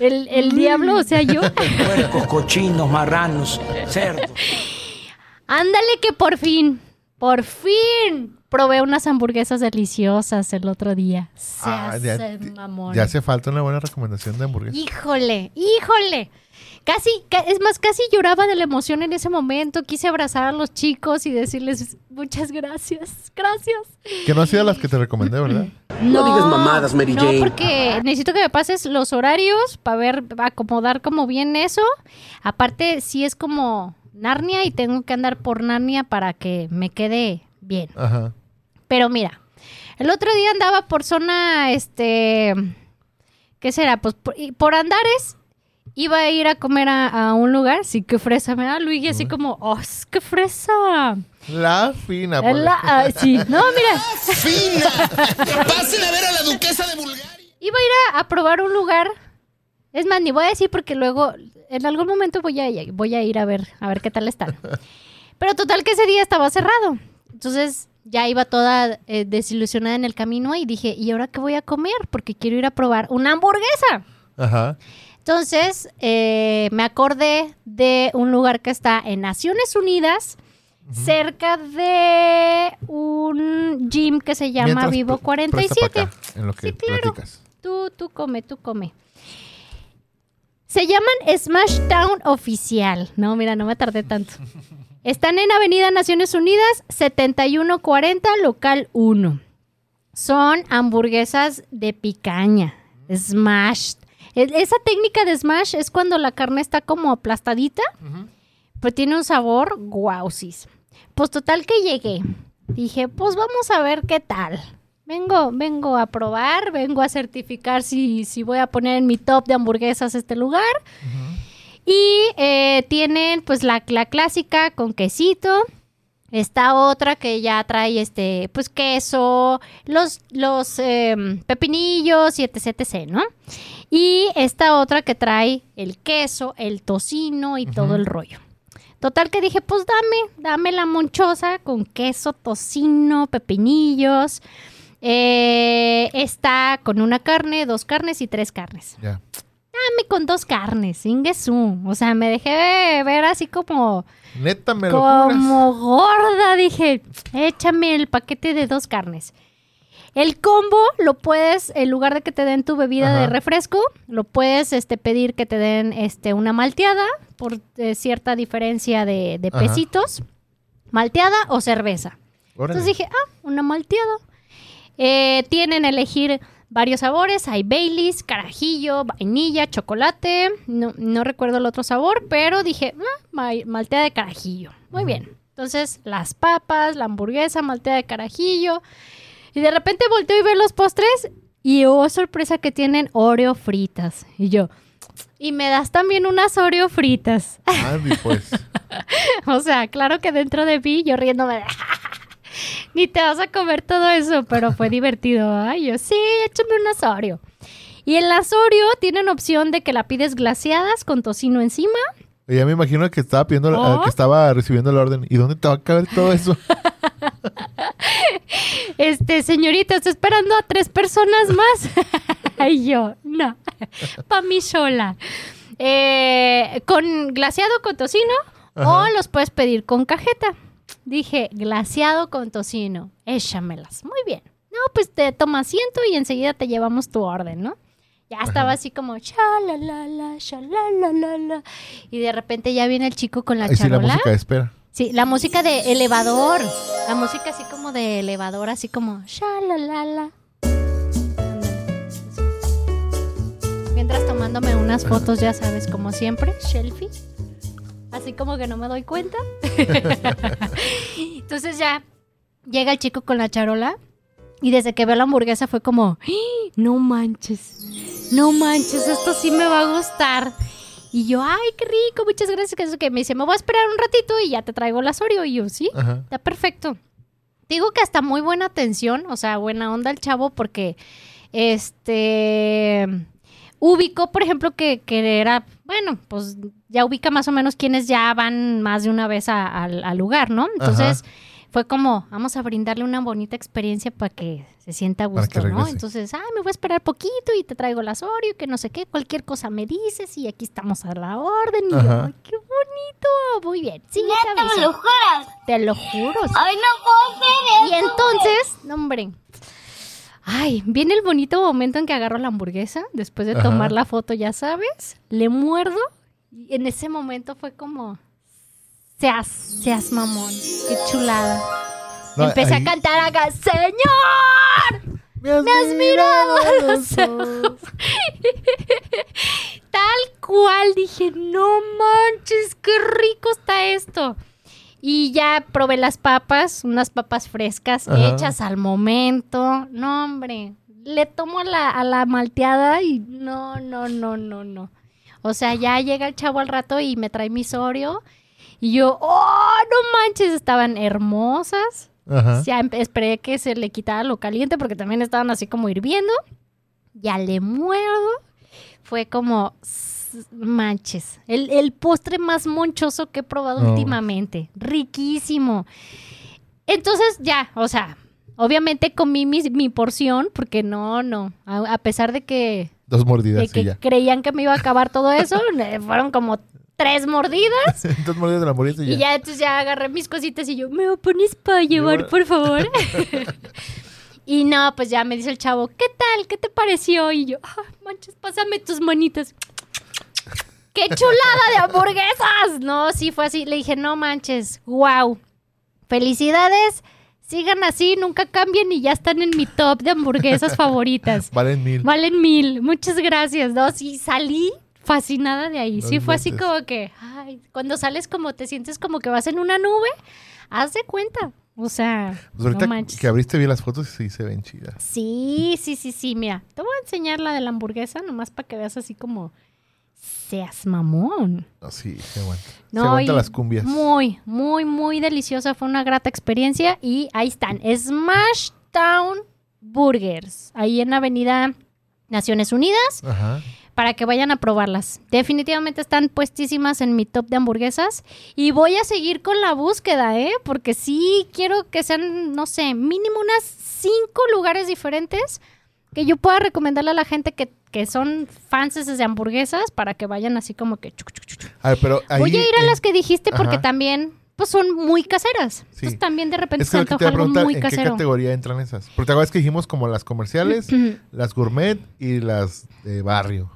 El, el diablo, o sea, yo. *laughs* Puercos, cochinos, marranos, cerdos. *laughs* Ándale que por fin, por fin probé unas hamburguesas deliciosas el otro día. Se Ah, ya- hace mamón. Ya hace falta una buena recomendación de hamburguesa. Híjole, híjole. Casi, ca- es más, casi lloraba de la emoción en ese momento. Quise abrazar a los chicos y decirles muchas gracias. Gracias. Que no ha sido las que te recomendé, ¿verdad? No digas mamadas, Mary no, Jane. porque necesito que me pases los horarios para ver, acomodar como bien eso. Aparte, sí es como Narnia y tengo que andar por Narnia para que me quede bien. Ajá. Pero mira, el otro día andaba por zona, este, ¿qué será? Pues por, y por Andares iba a ir a comer a, a un lugar, sí, qué fresa, me da Luigi así como, oh, es que fresa. La fina. Ponle. la- ah, sí, no, mira, *laughs* ¡Fina! *laughs* ¡Pasen a ver a la duquesa de Bulgaria! iba a ir a, a probar un lugar. Es más, ni voy a decir porque luego, en algún momento voy a, voy a ir a ver, a ver qué tal están. *laughs* Pero total que ese día estaba cerrado. Entonces ya iba toda eh, desilusionada en el camino y dije, ¿y ahora qué voy a comer? Porque quiero ir a probar una hamburguesa. Ajá. Entonces eh, me acordé de un lugar que está en Naciones Unidas, cerca de un gym que se llama Mientras, Vivo pre- presta 47. pa' acá, en lo que Sí, claro. platicas. Tú, tú come, tú come. Se llaman Smash Town Oficial. No, mira, no me tardé tanto. *laughs* Están en Avenida Naciones Unidas, 7140, local 1. Son hamburguesas de picaña. Smash. Esa técnica de smash es cuando la carne está como aplastadita, pero tiene un sabor guausis. Pues total que llegué. Dije, pues vamos a ver qué tal. Vengo, vengo a probar, vengo a certificar si, si voy a poner en mi top de hamburguesas este lugar. Y eh, tienen pues la, la clásica con quesito. Esta otra que ya trae este, pues queso, los, los em, pepinillos y etc, etc, ¿no? Y esta otra que trae el queso, el tocino y todo el rollo. Total que dije, pues dame, dame la monchosa con queso, tocino, pepinillos. Eh, está con una carne, dos carnes y tres carnes. Ya. Dame con dos carnes, ingesú. O sea, me dejé ver así como, Neta, me lo como gorda. Dije, échame el paquete de dos carnes. El combo lo puedes, en lugar de que te den tu bebida de refresco, lo puedes este, pedir que te den este, una malteada por eh, cierta diferencia de, de pesitos. Malteada o cerveza. Órale. Entonces dije, ah, una malteada. Eh, tienen a elegir varios sabores. Hay Baileys, carajillo, vainilla, chocolate. No, no recuerdo el otro sabor, pero dije, ah, ma- malteada de carajillo. Muy bien. Entonces, las papas, la hamburguesa, malteada de carajillo. Y de repente volteo y veo los postres. Y oh, sorpresa que tienen Oreo fritas. Y yo, y me das también unas Oreo fritas. Andy, pues. *laughs* O sea, claro que dentro de mí yo riéndome de... Ni te vas a comer todo eso, pero fue divertido. Ay, yo sí, échame un Oreo. Y el Oreo tienen opción de que la pides glaseadas con tocino encima. Ya me imagino que estaba pidiendo, ¿Oh? eh, que estaba recibiendo el orden. ¿Y dónde te va a caber todo eso? *laughs* Este, señorita, estoy esperando a tres personas más. *laughs* y yo, no, *laughs* pa' mí sola. Eh, con glaseado con tocino Ajá. o los puedes pedir con cajeta. Dije, glaseado con tocino, échamelas. Muy bien. No, pues te toma asiento y enseguida te llevamos tu orden, ¿no? Ya estaba así como, shalalala, shalalala. Y de repente ya viene el chico con la Ahí sí, la charola. música de espera. Sí, la música de elevador. La música así como de elevador, así como shalalala. Mientras tomándome unas fotos, ya sabes, como siempre, selfie. Así como que no me doy cuenta. *laughs* Entonces ya llega el chico con la charola y desde que veo la hamburguesa fue como, ¡Ah! no manches, no manches, esto sí me va a gustar. Y yo, ay, qué rico, muchas gracias. Que eso que me dice, me voy a esperar un ratito y ya te traigo la Oreo. Y yo, sí, Ajá. está perfecto. Digo que hasta muy buena atención, o sea, buena onda el chavo porque, este, ubicó, por ejemplo, que, que era, bueno, pues ya ubica más o menos quienes ya van más de una vez a- al, al lugar, ¿no? Entonces, fue como, vamos a brindarle una bonita experiencia para que se sienta a gusto, ¿no? Entonces, ah, me voy a esperar poquito y te traigo las Oreo, que no sé qué, cualquier cosa me dices y aquí estamos a la orden. Y yo, Ajá. "Ay, qué bonito, muy bien. Sí, ya te ¿Neta me aviso. lo juras? Te lo juro. sí. Ay, no puedo hacer Y eso. entonces, no, hombre. Ay, viene el bonito momento en que agarro la hamburguesa, después de Ajá. tomar la foto, ya sabes, le muerdo y en ese momento fue como, seas, seas mamón, qué chulada. No, Empecé ahí- a cantar acá, Señor, Me has, mirado a los ojos. *laughs* Tal cual, dije, no manches, qué rico está esto. Y ya probé las papas, unas papas frescas, Ajá. hechas al momento. No, hombre, le tomo a la, a la malteada y no, no, no, no, no. O sea, ya llega el chavo al rato y me trae mi Oreo. Y yo, oh, no manches, estaban hermosas. Ajá. Ya esperé que se le quitara lo caliente porque también estaban así como hirviendo. Ya le muerdo. Fue como manches. El, el postre más monchoso que he probado No. últimamente. Riquísimo. Entonces ya, o sea, obviamente comí mi, mi porción porque no, no. A, a pesar de que, Dos de mordidas que y ya. creían que me iba a acabar todo eso, *laughs* eh, fueron como tres mordidas. *laughs* Dos mordidas de la mordidas y ya. Y ya entonces ya agarré mis cositas y yo, ¿me lo pones para llevar, Lleva- por favor? *laughs* y no, pues ya me dice el chavo, ¿qué tal? ¿Qué te pareció? Y yo, ah, manches, pásame tus manitas. ¡Qué chulada de hamburguesas! No, sí fue así. Le dije, no manches, wow. Felicidades. Sigan así, nunca cambien y ya están en mi top de hamburguesas *laughs* favoritas. Valen mil. Valen mil. Muchas gracias. No, sí, salí fascinada de ahí. No sí, fue así como que, ay, cuando sales como te sientes como que vas en una nube, haz de cuenta. O sea, Pues ahorita no manches. que abriste bien las fotos, sí se ven chidas. Sí, sí, sí, sí. Mira, te voy a enseñar la de la hamburguesa nomás para que veas así como seas mamón. No, sí, se aguanta. No, se aguanta y las cumbias. Muy, muy, muy deliciosa. Fue una grata experiencia. Y ahí están. Smash Town Burgers. Ahí en la avenida Naciones Unidas. Ajá. Para que vayan a probarlas. Definitivamente están puestísimas en mi top de hamburguesas. Y voy a seguir con la búsqueda, ¿eh? Porque sí quiero que sean, no sé, mínimo unas cinco lugares diferentes que yo pueda recomendarle a la gente que, que son fans de hamburguesas para que vayan así como que... chuc, chuc, chuc. A ver, pero ahí. Voy a ir a en- las que dijiste porque Ajá. también pues son muy caseras. Sí. Entonces también de repente Es se que que antoja algo muy ¿en qué casero. categoría entran esas? Porque te acuerdas que dijimos como las comerciales, las gourmet y las de barrio.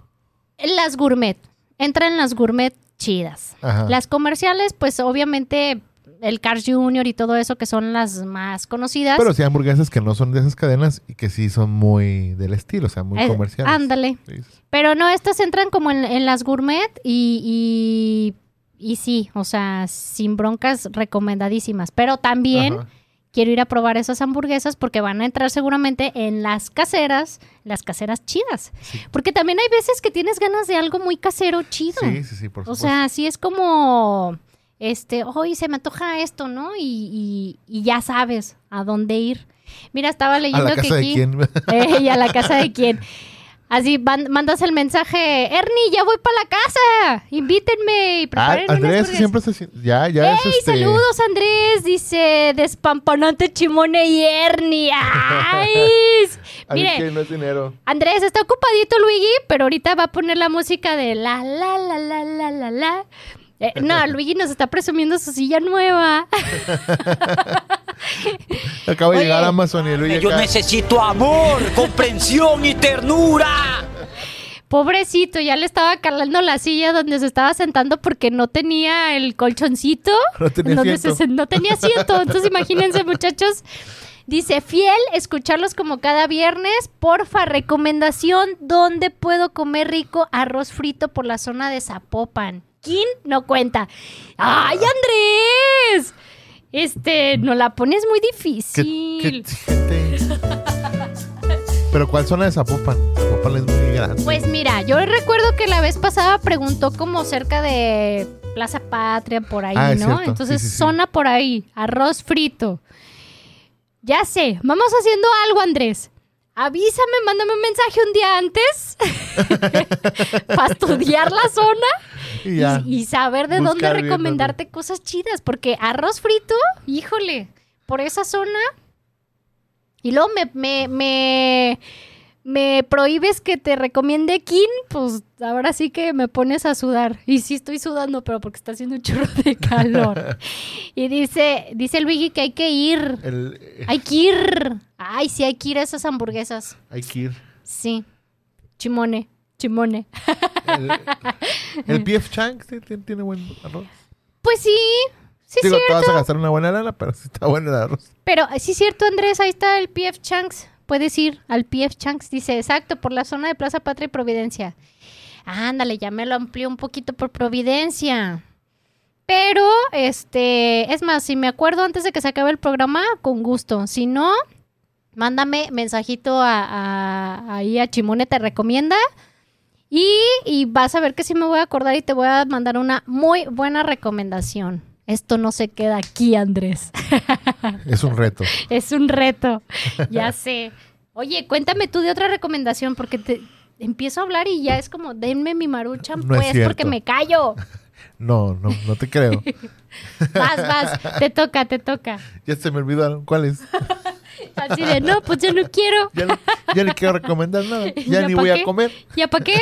Las gourmet. Entran las gourmet chidas. Ajá. Las comerciales, pues obviamente el Cars Junior y todo eso que son las más conocidas. Pero sí hay hamburguesas que no son de esas cadenas y que sí son muy del estilo, o sea, muy Eh, comerciales. ándale. Sí. Pero no, estas entran como en, en las gourmet y, y, y sí, o sea, sin broncas recomendadísimas. Pero también Ajá. quiero ir a probar esas hamburguesas porque van a entrar seguramente en las caseras, las caseras chidas. Sí. Porque también hay veces que tienes ganas de algo muy casero chido. Sí, sí, sí, por O supuesto. sea, sí es como, este, hoy se me antoja esto, ¿no? Y, y- y ya sabes a dónde ir. Mira, estaba a leyendo la que casa de aquí... quién. *laughs* Eh, y a la casa de quién. Así van- mandas el mensaje, Ernie, ya voy para la casa, invítenme y Ah, preparen unas Andrés hamburguesas". siempre se ya ya es ¡Ey, este saludos, Andrés! Dice, despampanante Chimone y Ernie. *laughs* ¡Ay! Ay, Mire, que no es dinero. Andrés, está ocupadito Luigi, pero ahorita va a poner la música de la, la, la, la, la, la, la. Eh, no, *laughs* Luigi nos está presumiendo su silla nueva. *laughs* Acaba de Oye. llegar Amazon y Luis Yo acá. necesito amor, comprensión y ternura. Pobrecito, ya le estaba calando la silla donde se estaba sentando porque no tenía el colchoncito. *laughs* No tenía donde asiento. se- no tenía asiento. Entonces imagínense, muchachos. Dice, fiel, escucharlos como cada viernes. Porfa, recomendación, ¿dónde puedo comer rico arroz frito por la zona de Zapopan? ¿Quién no cuenta? ¡Ay, Andrés! Este, no la pones muy ¿Qué- difícil. qué-? Pero ¿cuál zona de Zapopan? Zapopan es muy grande. Pues mira, yo recuerdo que la vez pasada preguntó como cerca de Plaza Patria, por ahí, Ah, ¿no? Entonces, Sí, sí, sí. zona por ahí, arroz frito. Ya sé, vamos haciendo algo, Andrés. Avísame, mándame un mensaje un día antes *laughs* *laughs* para estudiar la zona y ya. y, y saber de dónde bien recomendarte cosas chidas. Porque arroz frito, híjole, por esa zona. Y luego me, me, me, me prohíbes que te recomiende Kin, pues ahora sí que me pones a sudar. Y sí estoy sudando, pero porque está haciendo un chorro de calor. *laughs* y dice, dice Luigi que hay que ir. El, eh, Hay que ir. Ay, sí, hay que ir a esas hamburguesas. hay que ir. Sí. Chimone, chimone. El, *laughs* el PF Chang sí, tiene, buen arroz. Pues sí, sí, Digo, cierto. te vas a gastar una buena lana, pero sí está bueno el arroz. Pero eh, sí es cierto, Andrés, ahí está el PF Chunks. puedes ir al PF Chanks. Dice, exacto, por la zona de Plaza Patria y Providencia. Ándale, ya me lo amplió un poquito por Providencia. Pero, este, es más, si me acuerdo antes de que se acabe el programa, con gusto. Si no, mándame mensajito a, a- ahí a Chimone Te Recomienda. Y, y vas a ver que sí me voy a acordar y te voy a mandar una muy buena recomendación. Esto no se queda aquí, Andrés. *laughs* Es un reto. es un reto. *laughs* Ya sé. Oye, cuéntame tú de otra recomendación porque te empiezo a hablar y ya es como, denme mi maruchan, No es pues, porque me callo. *laughs* No, no, no te creo. Vas, vas, te toca, te toca. Ya se me olvidaron cuáles. Así de, no, pues yo no quiero. *laughs* Ya ya ni quiero recomendar nada. *laughs* Ya, ¿Ya ni voy qué? *laughs* a comer. ¿Ya para qué?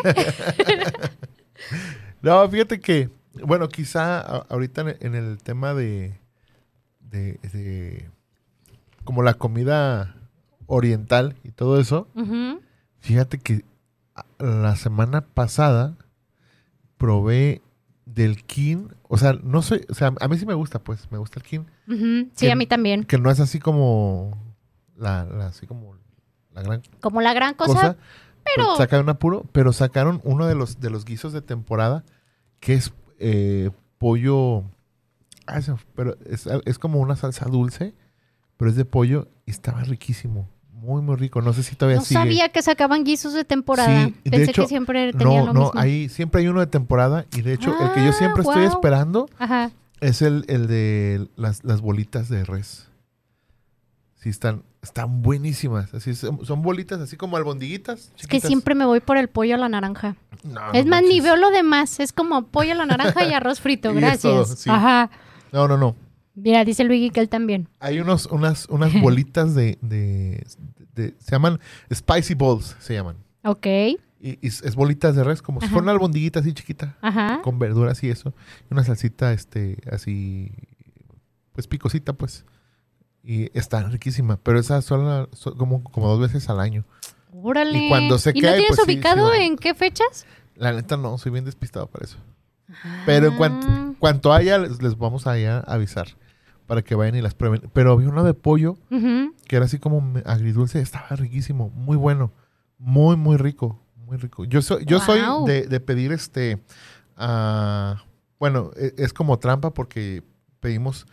No, fíjate que, bueno, quizá ahorita en- el tema de, de, de como la comida oriental y todo eso, fíjate que la semana pasada probé del kin, o sea, no soy, o sea, a mí sí me gusta, pues, me gusta el kin, Sí, Que- a mí también. que no es así como la, la- así como la gran Como la gran cosa, cosa, pero- sacaron un apuro, pero sacaron uno de los de los guisos de temporada que es eh, pollo, ah, pero es, es como una salsa dulce, pero es de pollo y estaba riquísimo, muy muy rico. No sé si todavía no sigue. sabía que sacaban guisos de temporada. Sí, de Pensé hecho, que siempre tenían No, lo no, mismo. ahí siempre hay uno de temporada y de hecho el que yo Ah, siempre estoy esperando Ajá. es el, el de las, las bolitas de res. Sí, están, están buenísimas. Así son, son bolitas así como albondiguitas. Es que siempre me voy por el pollo a la naranja. No, es no más, ni veo lo demás. Es como pollo a la naranja y arroz frito. *laughs* Gracias. todo, sí. Ajá. No, no, no. Mira, dice Luigi que él también. Hay unos, unas, unas *laughs* bolitas de, de, de- Se llaman Spicy Balls, se llaman. Ok. Y, y es, bolitas de res, como si Ajá. fuera una albondiguita así chiquita. Ajá. Con verduras y eso. Y una salsita, este, así. Pues picosita, pues. Y está riquísima. Pero esas son, la- son como, como dos veces al año. Órale. Y cuando se ¿Y no tienes pues ubicado sí en qué fechas? La neta no, soy bien despistado para eso. Pero en cuanto, Ah. cuanto haya, les, les vamos a avisar. Para que vayan y las prueben. Pero había uno de pollo que era así como agridulce, estaba riquísimo, muy bueno, muy, muy rico, muy rico. Yo soy, yo soy de, de pedir este, ah, bueno, e- es, como trampa porque pedimos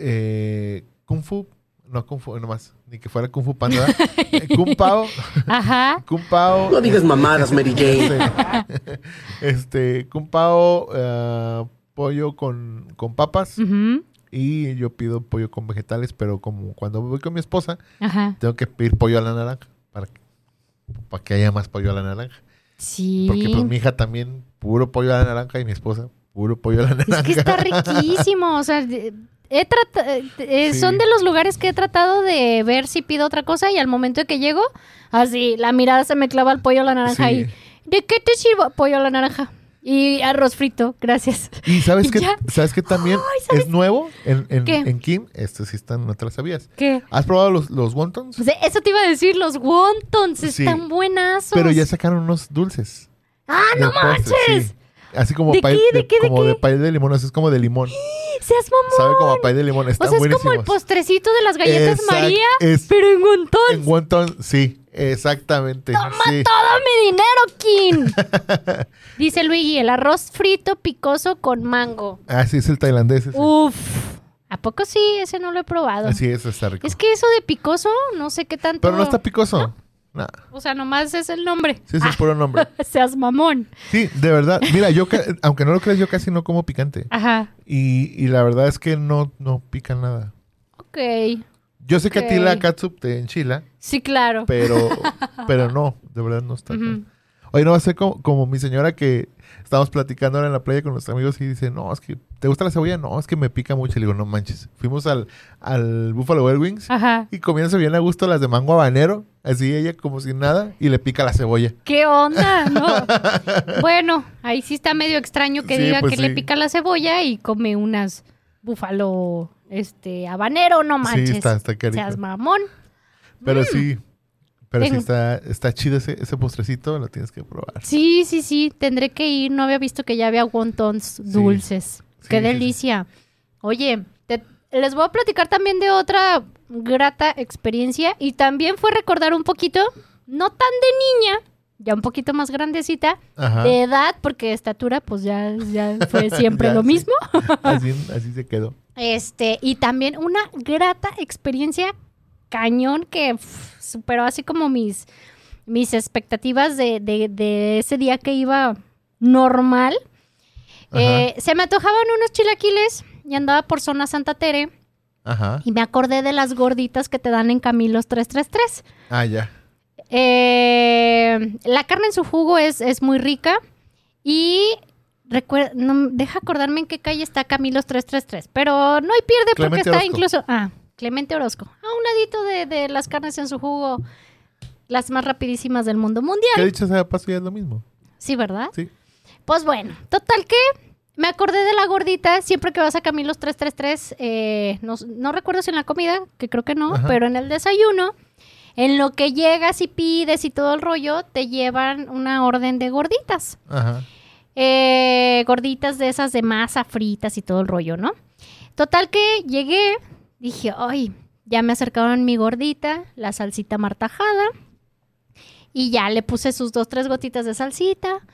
eh, Kung Fu, no Kung Fu, nomás, ni que fuera Kung Fu Panda, eh, Kung Pao, *laughs* Ajá. Kung Pao, No digas mamadas, Mary Jane. *laughs* este, este, Kung Pao, ah, pollo con, con papas y yo pido pollo con vegetales, pero como cuando voy con mi esposa, Ajá. tengo que pedir pollo a la naranja para que, para que haya más pollo a la naranja. Sí. Porque pues mi hija también, puro pollo a la naranja y mi esposa, puro pollo a la naranja. Es que está riquísimo. O sea, de- he eh, Sí. son de los lugares que he tratado de ver si pido otra cosa y al momento de que llego, así, la mirada se me clava al pollo a la naranja Sí. y ¿de qué te sirvo? Pollo a la naranja. Y arroz frito, gracias. Y sabes *laughs* Y que, ya. sabes que también Ay, ¿sabes? es nuevo en, en, ¿Qué? en Kim, este sí están, no te lo sabías. ¿Qué? ¿Has probado los, los wontons? Sea, eso te iba a decir, los wontons Sí. están buenazos. Pero ya sacaron unos dulces. ¡Ah, no postre, manches! Sí. Así como ¿De pay qué? ¿De qué? ¿De como qué? de pay de limón, así es como de limón. *gasps* ¡Seas mamón! Sabe como a pay de limón, O están sea, es como el postrecito de las galletas Exact- María, es- pero en wontons. En wonton, sí, exactamente. ¡Toma sí. todo mi dinero, Kin! *laughs* Dice Luigi, el arroz frito picoso con mango. Así es el tailandés. ese. Uf. ¿A poco sí? Ese no lo he probado. Así es, está rico. Es que eso de picoso, no sé qué tanto. Pero no está picoso. No, O sea, nomás es el nombre. sí es el puro nombre. *laughs* Seas mamón. Sí, de verdad. Mira, yo, aunque no lo creas, yo casi no como picante. Ajá. Y, y la verdad es que no, no pica nada. Ok. Yo sé que a ti la catsup te enchila, Sí, claro. pero, *laughs* pero no, de verdad no está. Tan- Oye, no va a ser como, como mi señora que estábamos platicando ahora en la playa con nuestros amigos y dice, no, es que, ¿te gusta la cebolla? No, es que me pica mucho. Y le digo, no manches. Fuimos al, al Buffalo Wild Wings Ajá. y comiéndose bien a gusto las de mango habanero, así ella como si nada, y le pica la cebolla. ¿Qué onda? No. *laughs* bueno, ahí sí está medio extraño que Sí, diga pues que le pica la cebolla y come unas búfalo este habanero, no manches. Sí, está, está. Seas mamón. Pero sí, pero sí Tengo- está, está chido ese, ese postrecito, lo tienes que probar. Sí, sí, sí, tendré que ir. No había visto que ya había wontons dulces. Sí, Qué sí, sí. delicia. Oye, te- les voy a platicar también de otra grata experiencia y también fue recordar un poquito, no tan de niña, ya un poquito más grandecita, Ajá. de edad, porque estatura pues ya, ya fue *laughs* siempre Ya, lo sí. mismo. Así, así se quedó. *laughs* Este, y también una grata experiencia cañón que superó así como mis, mis expectativas de, de- de ese día que iba normal. Eh, se me antojaban unos chilaquiles y andaba por zona Santa Tere Ajá. y me acordé de las gorditas que te dan en Camilos 333. Ah, ya. Eh, la carne en su jugo es, es muy rica y recuer- no, deja acordarme en qué calle está Camilos 333, pero no hay pierde porque está Orozco. incluso... Ah, Clemente Orozco. A un ladito de, de las carnes en su jugo, las más rapidísimas del mundo mundial. Que dicho sea de paso ya es lo mismo. Sí, ¿verdad? Sí. Pues bueno, total que me acordé de la gordita siempre que vas a Camilos 333. eh, no, no recuerdo si en la comida, que creo que no, Ajá. pero en el desayuno, en lo que llegas y pides y todo el rollo, te llevan una orden de gorditas. Ajá. Eh, gorditas de esas de masa fritas y todo el rollo, ¿no? Total que llegué, dije, ay, ya me acercaron mi gordita, la salsita martajada, y ya le puse sus dos, tres gotitas de salsita,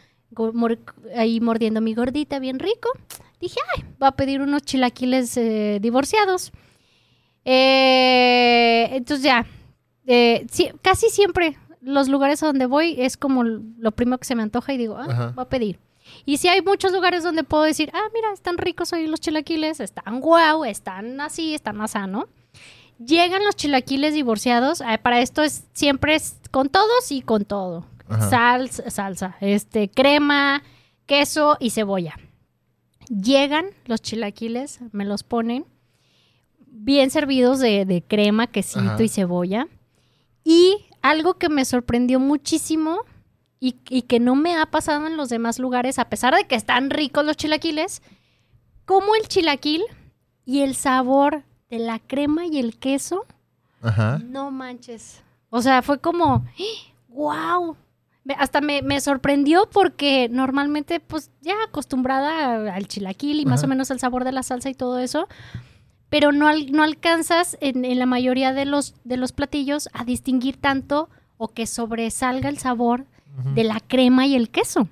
mor- ahí mordiendo mi gordita, bien rico. Dije, ay, va a pedir unos chilaquiles eh, divorciados. Eh, entonces ya, eh, sí, casi siempre los lugares a donde voy es como lo primero que se me antoja y digo, ah, Ajá. voy a pedir. Y si hay muchos lugares donde puedo decir, ah, mira, están ricos hoy los chilaquiles, están guau, están así, están más sano. Llegan los chilaquiles divorciados, ah, para esto es siempre es con todos y con todo. Salsa, salsa, este, crema, queso y cebolla. Llegan los chilaquiles, me los ponen bien servidos de, de crema, quesito Ajá. y cebolla. Y algo que me sorprendió muchísimo y, y que no me ha pasado en los demás lugares, a pesar de que están ricos los chilaquiles, como el chilaquil y el sabor de la crema y el queso, Ajá. no manches. O sea, fue como, wow. Hasta me, me sorprendió porque normalmente, pues ya acostumbrada al chilaquil y más Ajá. o menos el sabor de la salsa y todo eso, pero no, al- no alcanzas en, en la mayoría de los, de los platillos a distinguir tanto o que sobresalga el sabor De la crema y el queso.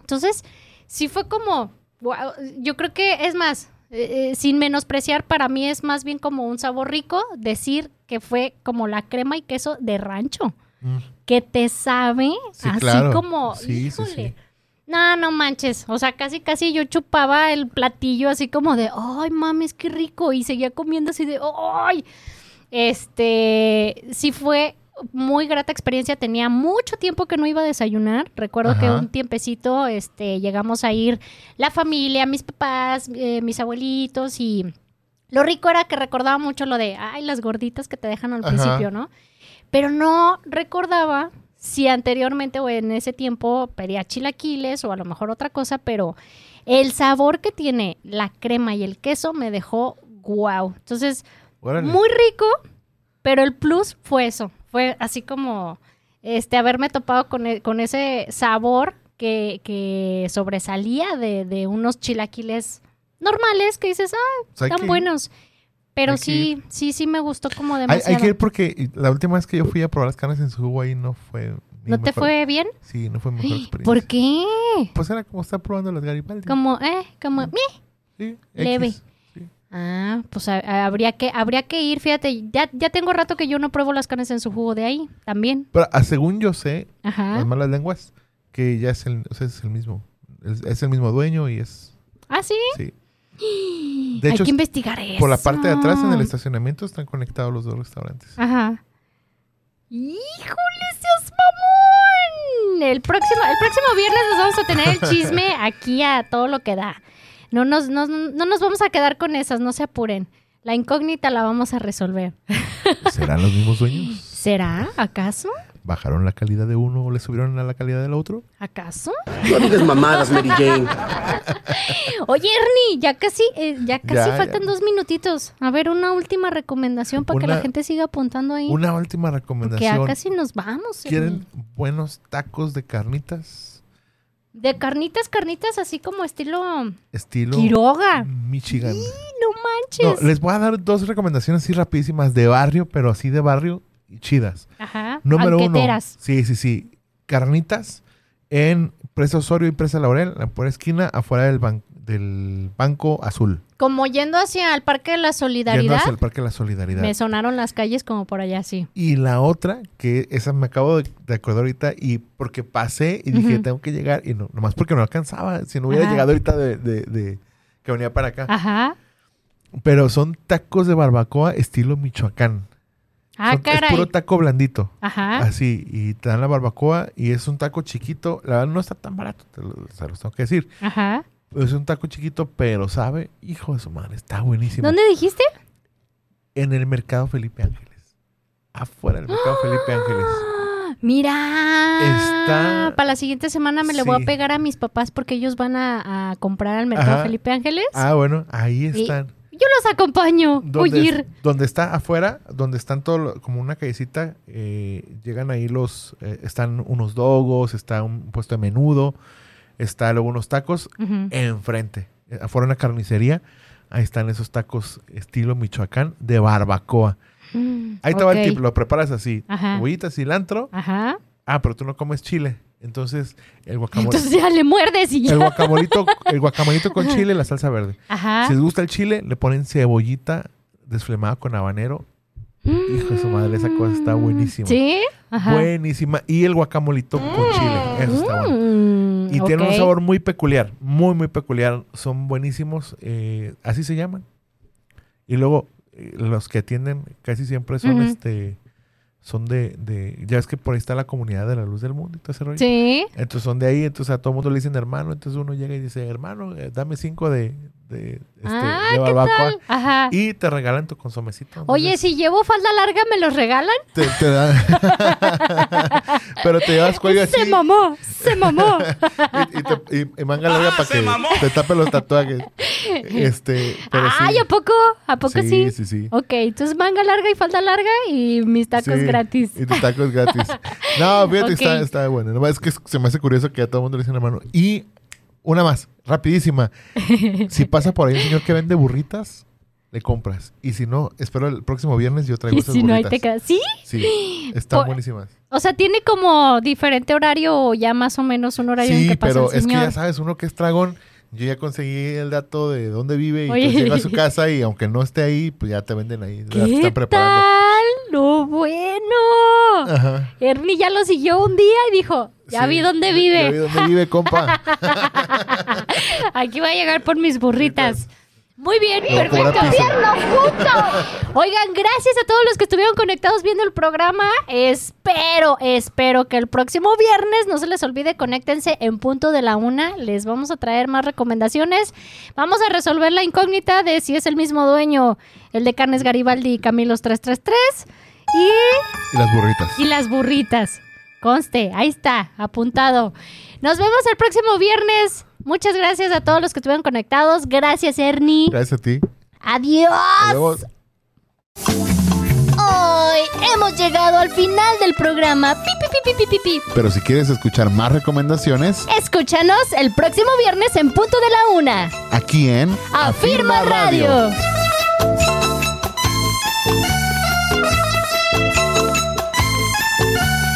Entonces, sí fue como, yo creo que es más, eh, eh, sin menospreciar, para mí es más bien como un sabor rico decir que fue como la crema y queso de rancho, Mm. que te sabe Sí, así claro. como, Sí, sí, híjole. sí. No, no manches. O sea, casi, casi yo chupaba el platillo así como de, ay, mames, qué rico. Y seguía comiendo así de, ay. Este, sí fue muy grata experiencia. Tenía mucho tiempo que no iba a desayunar. Recuerdo que un tiempecito, este, llegamos a ir la familia, mis papás, eh, mis abuelitos y lo rico era que recordaba mucho lo de, ay, las gorditas que te dejan al Ajá. principio, ¿no? Pero no recordaba si anteriormente o en ese tiempo pedía chilaquiles o a lo mejor otra cosa, pero el sabor que tiene la crema y el queso me dejó guau. Entonces, Órale. muy rico, pero el plus fue eso. Fue así como este haberme topado con, e- con ese sabor que, que sobresalía de, de unos chilaquiles normales que dices, ah, O sea, hay están que- buenos. Pero hay sí, sí, sí me gustó como Hay, demasiado. hay que ir porque la última vez que yo fui a probar las carnes en su ahí no fue. ¿No te fue bien? Sí, no fue mejor *gasps* experiencia. ¿Por qué? Pues era como estar probando las Garibaldi. Como, eh, como. Sí, leve? Ah, pues a- habría que, habría que ir, fíjate, ya, ya tengo rato que yo no pruebo las carnes en su jugo de ahí, también. Pero ah, según yo sé, Ajá. las malas lenguas, que ya es el, o sea, es el mismo. Es, es el mismo dueño y es. Ah, sí. Sí. *gasps* De Hay hecho, que investigar eso. por la parte de atrás en el estacionamiento están conectados los dos restaurantes. Ajá. ¡Híjole, seas mamón! El próximo, el próximo viernes nos vamos a tener el chisme *laughs* aquí a todo lo que da. No nos, no, no nos vamos a quedar con esas, no se apuren. La incógnita la vamos a resolver. *laughs* ¿Serán los mismos dueños? ¿Será? ¿Acaso? ¿Bajaron la calidad de uno o le subieron a la calidad del otro? ¿Acaso? No digas mamadas, Mary Jane. *laughs* Oye, Ernie, ya casi, eh, ya casi Ya, faltan ya. dos minutitos. A ver, una última recomendación para que la gente siga apuntando ahí. Una última que ya recomendación. casi nos vamos. ¿Quieren Ernie. buenos tacos de carnitas? De carnitas, carnitas, así como estilo Estilo Quiroga. Michigan. No manches. No, les voy a dar dos recomendaciones así rapidísimas de barrio, pero así de barrio y chidas. Ajá. Número uno. Sí, sí, sí. Carnitas en Presa Osorio y Presa Laurel, por esquina, afuera del, ban- del Banco Azul. Como yendo hacia el Parque de la Yendo Solidaridad. hacia el Parque de la Solidaridad. Me sonaron las calles como por allá, sí. Y la otra, que esa me acabo de, acordar ahorita, y porque pasé y dije, tengo que llegar, y no, nomás porque no alcanzaba, si no hubiera Ajá. llegado ahorita de, de- de- que venía para acá. Ajá. Pero son tacos de barbacoa estilo Michoacán. Ah, Son- es caray. puro taco blandito. Ajá. Así, y te dan la barbacoa y es un taco chiquito. La verdad no está tan barato, te lo, se los tengo que decir. Ajá. Es un taco chiquito, pero sabe, hijo de su madre, está buenísimo. ¿Dónde dijiste? En el mercado Felipe Ángeles. Afuera del mercado Felipe Ángeles. *gasps* Mira. Está- Para la siguiente semana me le voy Sí. a pegar a mis papás porque ellos van a, a comprar al mercado Ajá. Felipe Ángeles. Ah, bueno, ahí Y- están. Yo los acompaño. Donde, Oír. donde está afuera, donde están todo, como una callecita, eh, llegan ahí los, eh, están unos dogos, está un puesto de menudo, está luego unos tacos, Ujú. enfrente, eh, afuera una carnicería, ahí están esos tacos estilo Michoacán de barbacoa. Mm, Ahí te va el tip, lo preparas así, Ajá. cebollita, cilantro, Ajá. ah, pero tú no comes chile, entonces el guacamole, Entonces ya le muerdes y ya. el guacamolito, el guacamolito con *laughs* chile, la salsa verde. Ajá. Si les gusta el chile, le ponen cebollita desflemada con habanero. Hijo de su madre, esa cosa está buenísima. ¿Sí? Ajá. Buenísima. Y el guacamolito con chile. Eso está bueno. Mm, Y tienen ok. un sabor muy peculiar. Muy, muy peculiar. Son buenísimos. eh, así se llaman. Y luego, eh, los que atienden casi siempre son este. Son de, de. Ya es que por ahí está la comunidad de la luz del mundo y todo ese rollo. Sí. Entonces son de ahí, entonces a todo el mundo le dicen hermano, entonces uno llega y dice, hermano, eh, dame cinco de, de, este, ah, de ¿qué barbacoa. tal? Ajá. Y te regalan tu consomecito. Oye, si llevo falda larga, ¿me los regalan? Te, te dan... *laughs* Pero te llevas cuello así Se mamó, se mamó. *laughs* y, y te- y- y manga larga para que te tape los tatuajes. *laughs* Este, pero Ay, sí. ¿a poco? ¿A poco sí? Sí, sí, sí. Ok, entonces manga larga y falda larga y mis tacos Sí, gratis. Y tus tacos gratis. *laughs* No, fíjate, está, está bueno. Nomás es que se me hace curioso que a todo el mundo le dicen hermano. Y una más, rapidísima. *laughs* si pasa por ahí un señor que vende burritas, le compras. Y si no, espero el próximo viernes yo traigo Y esas si no, ahí burritas. te quedas. ¿Sí? Sí, están Por- buenísimas. O sea, tiene como diferente horario o ya más o menos un horario en que pasa pero el es que señor. ya sabes, uno que es dragón, yo ya conseguí el dato de dónde vive y Oye. pues llego a su casa y aunque no esté ahí, pues ya te venden ahí. ya te ¿Qué están preparando. tal? ¡No, bueno! Ajá. Ernie ya lo siguió un día y dijo, ya Sí, vi dónde Ya vive. vi dónde vive, compa. *laughs* Aquí voy a llegar por mis burritas. Muy bien, cobrar perfecto. Oigan, gracias a todos los que estuvieron conectados viendo el programa. Espero, espero que el próximo viernes no se les olvide, conéctense en punto de la una. Les vamos a traer más recomendaciones. Vamos a resolver la incógnita de si es el mismo dueño, el de Carnes Garibaldi y Camilos 333. Y Y las burritas. y las burritas. Conste, ahí está, apuntado. Nos vemos el próximo viernes. Muchas gracias a todos los que estuvieron conectados. Gracias, Ernie. Gracias a ti. Adiós. Vemos. Hoy hemos llegado al final del programa. Pi, pi, pi, pi, pi, pi, pi. Pero si quieres escuchar más recomendaciones, Escúchanos el próximo viernes en punto de la una. aquí en Afirma Radio.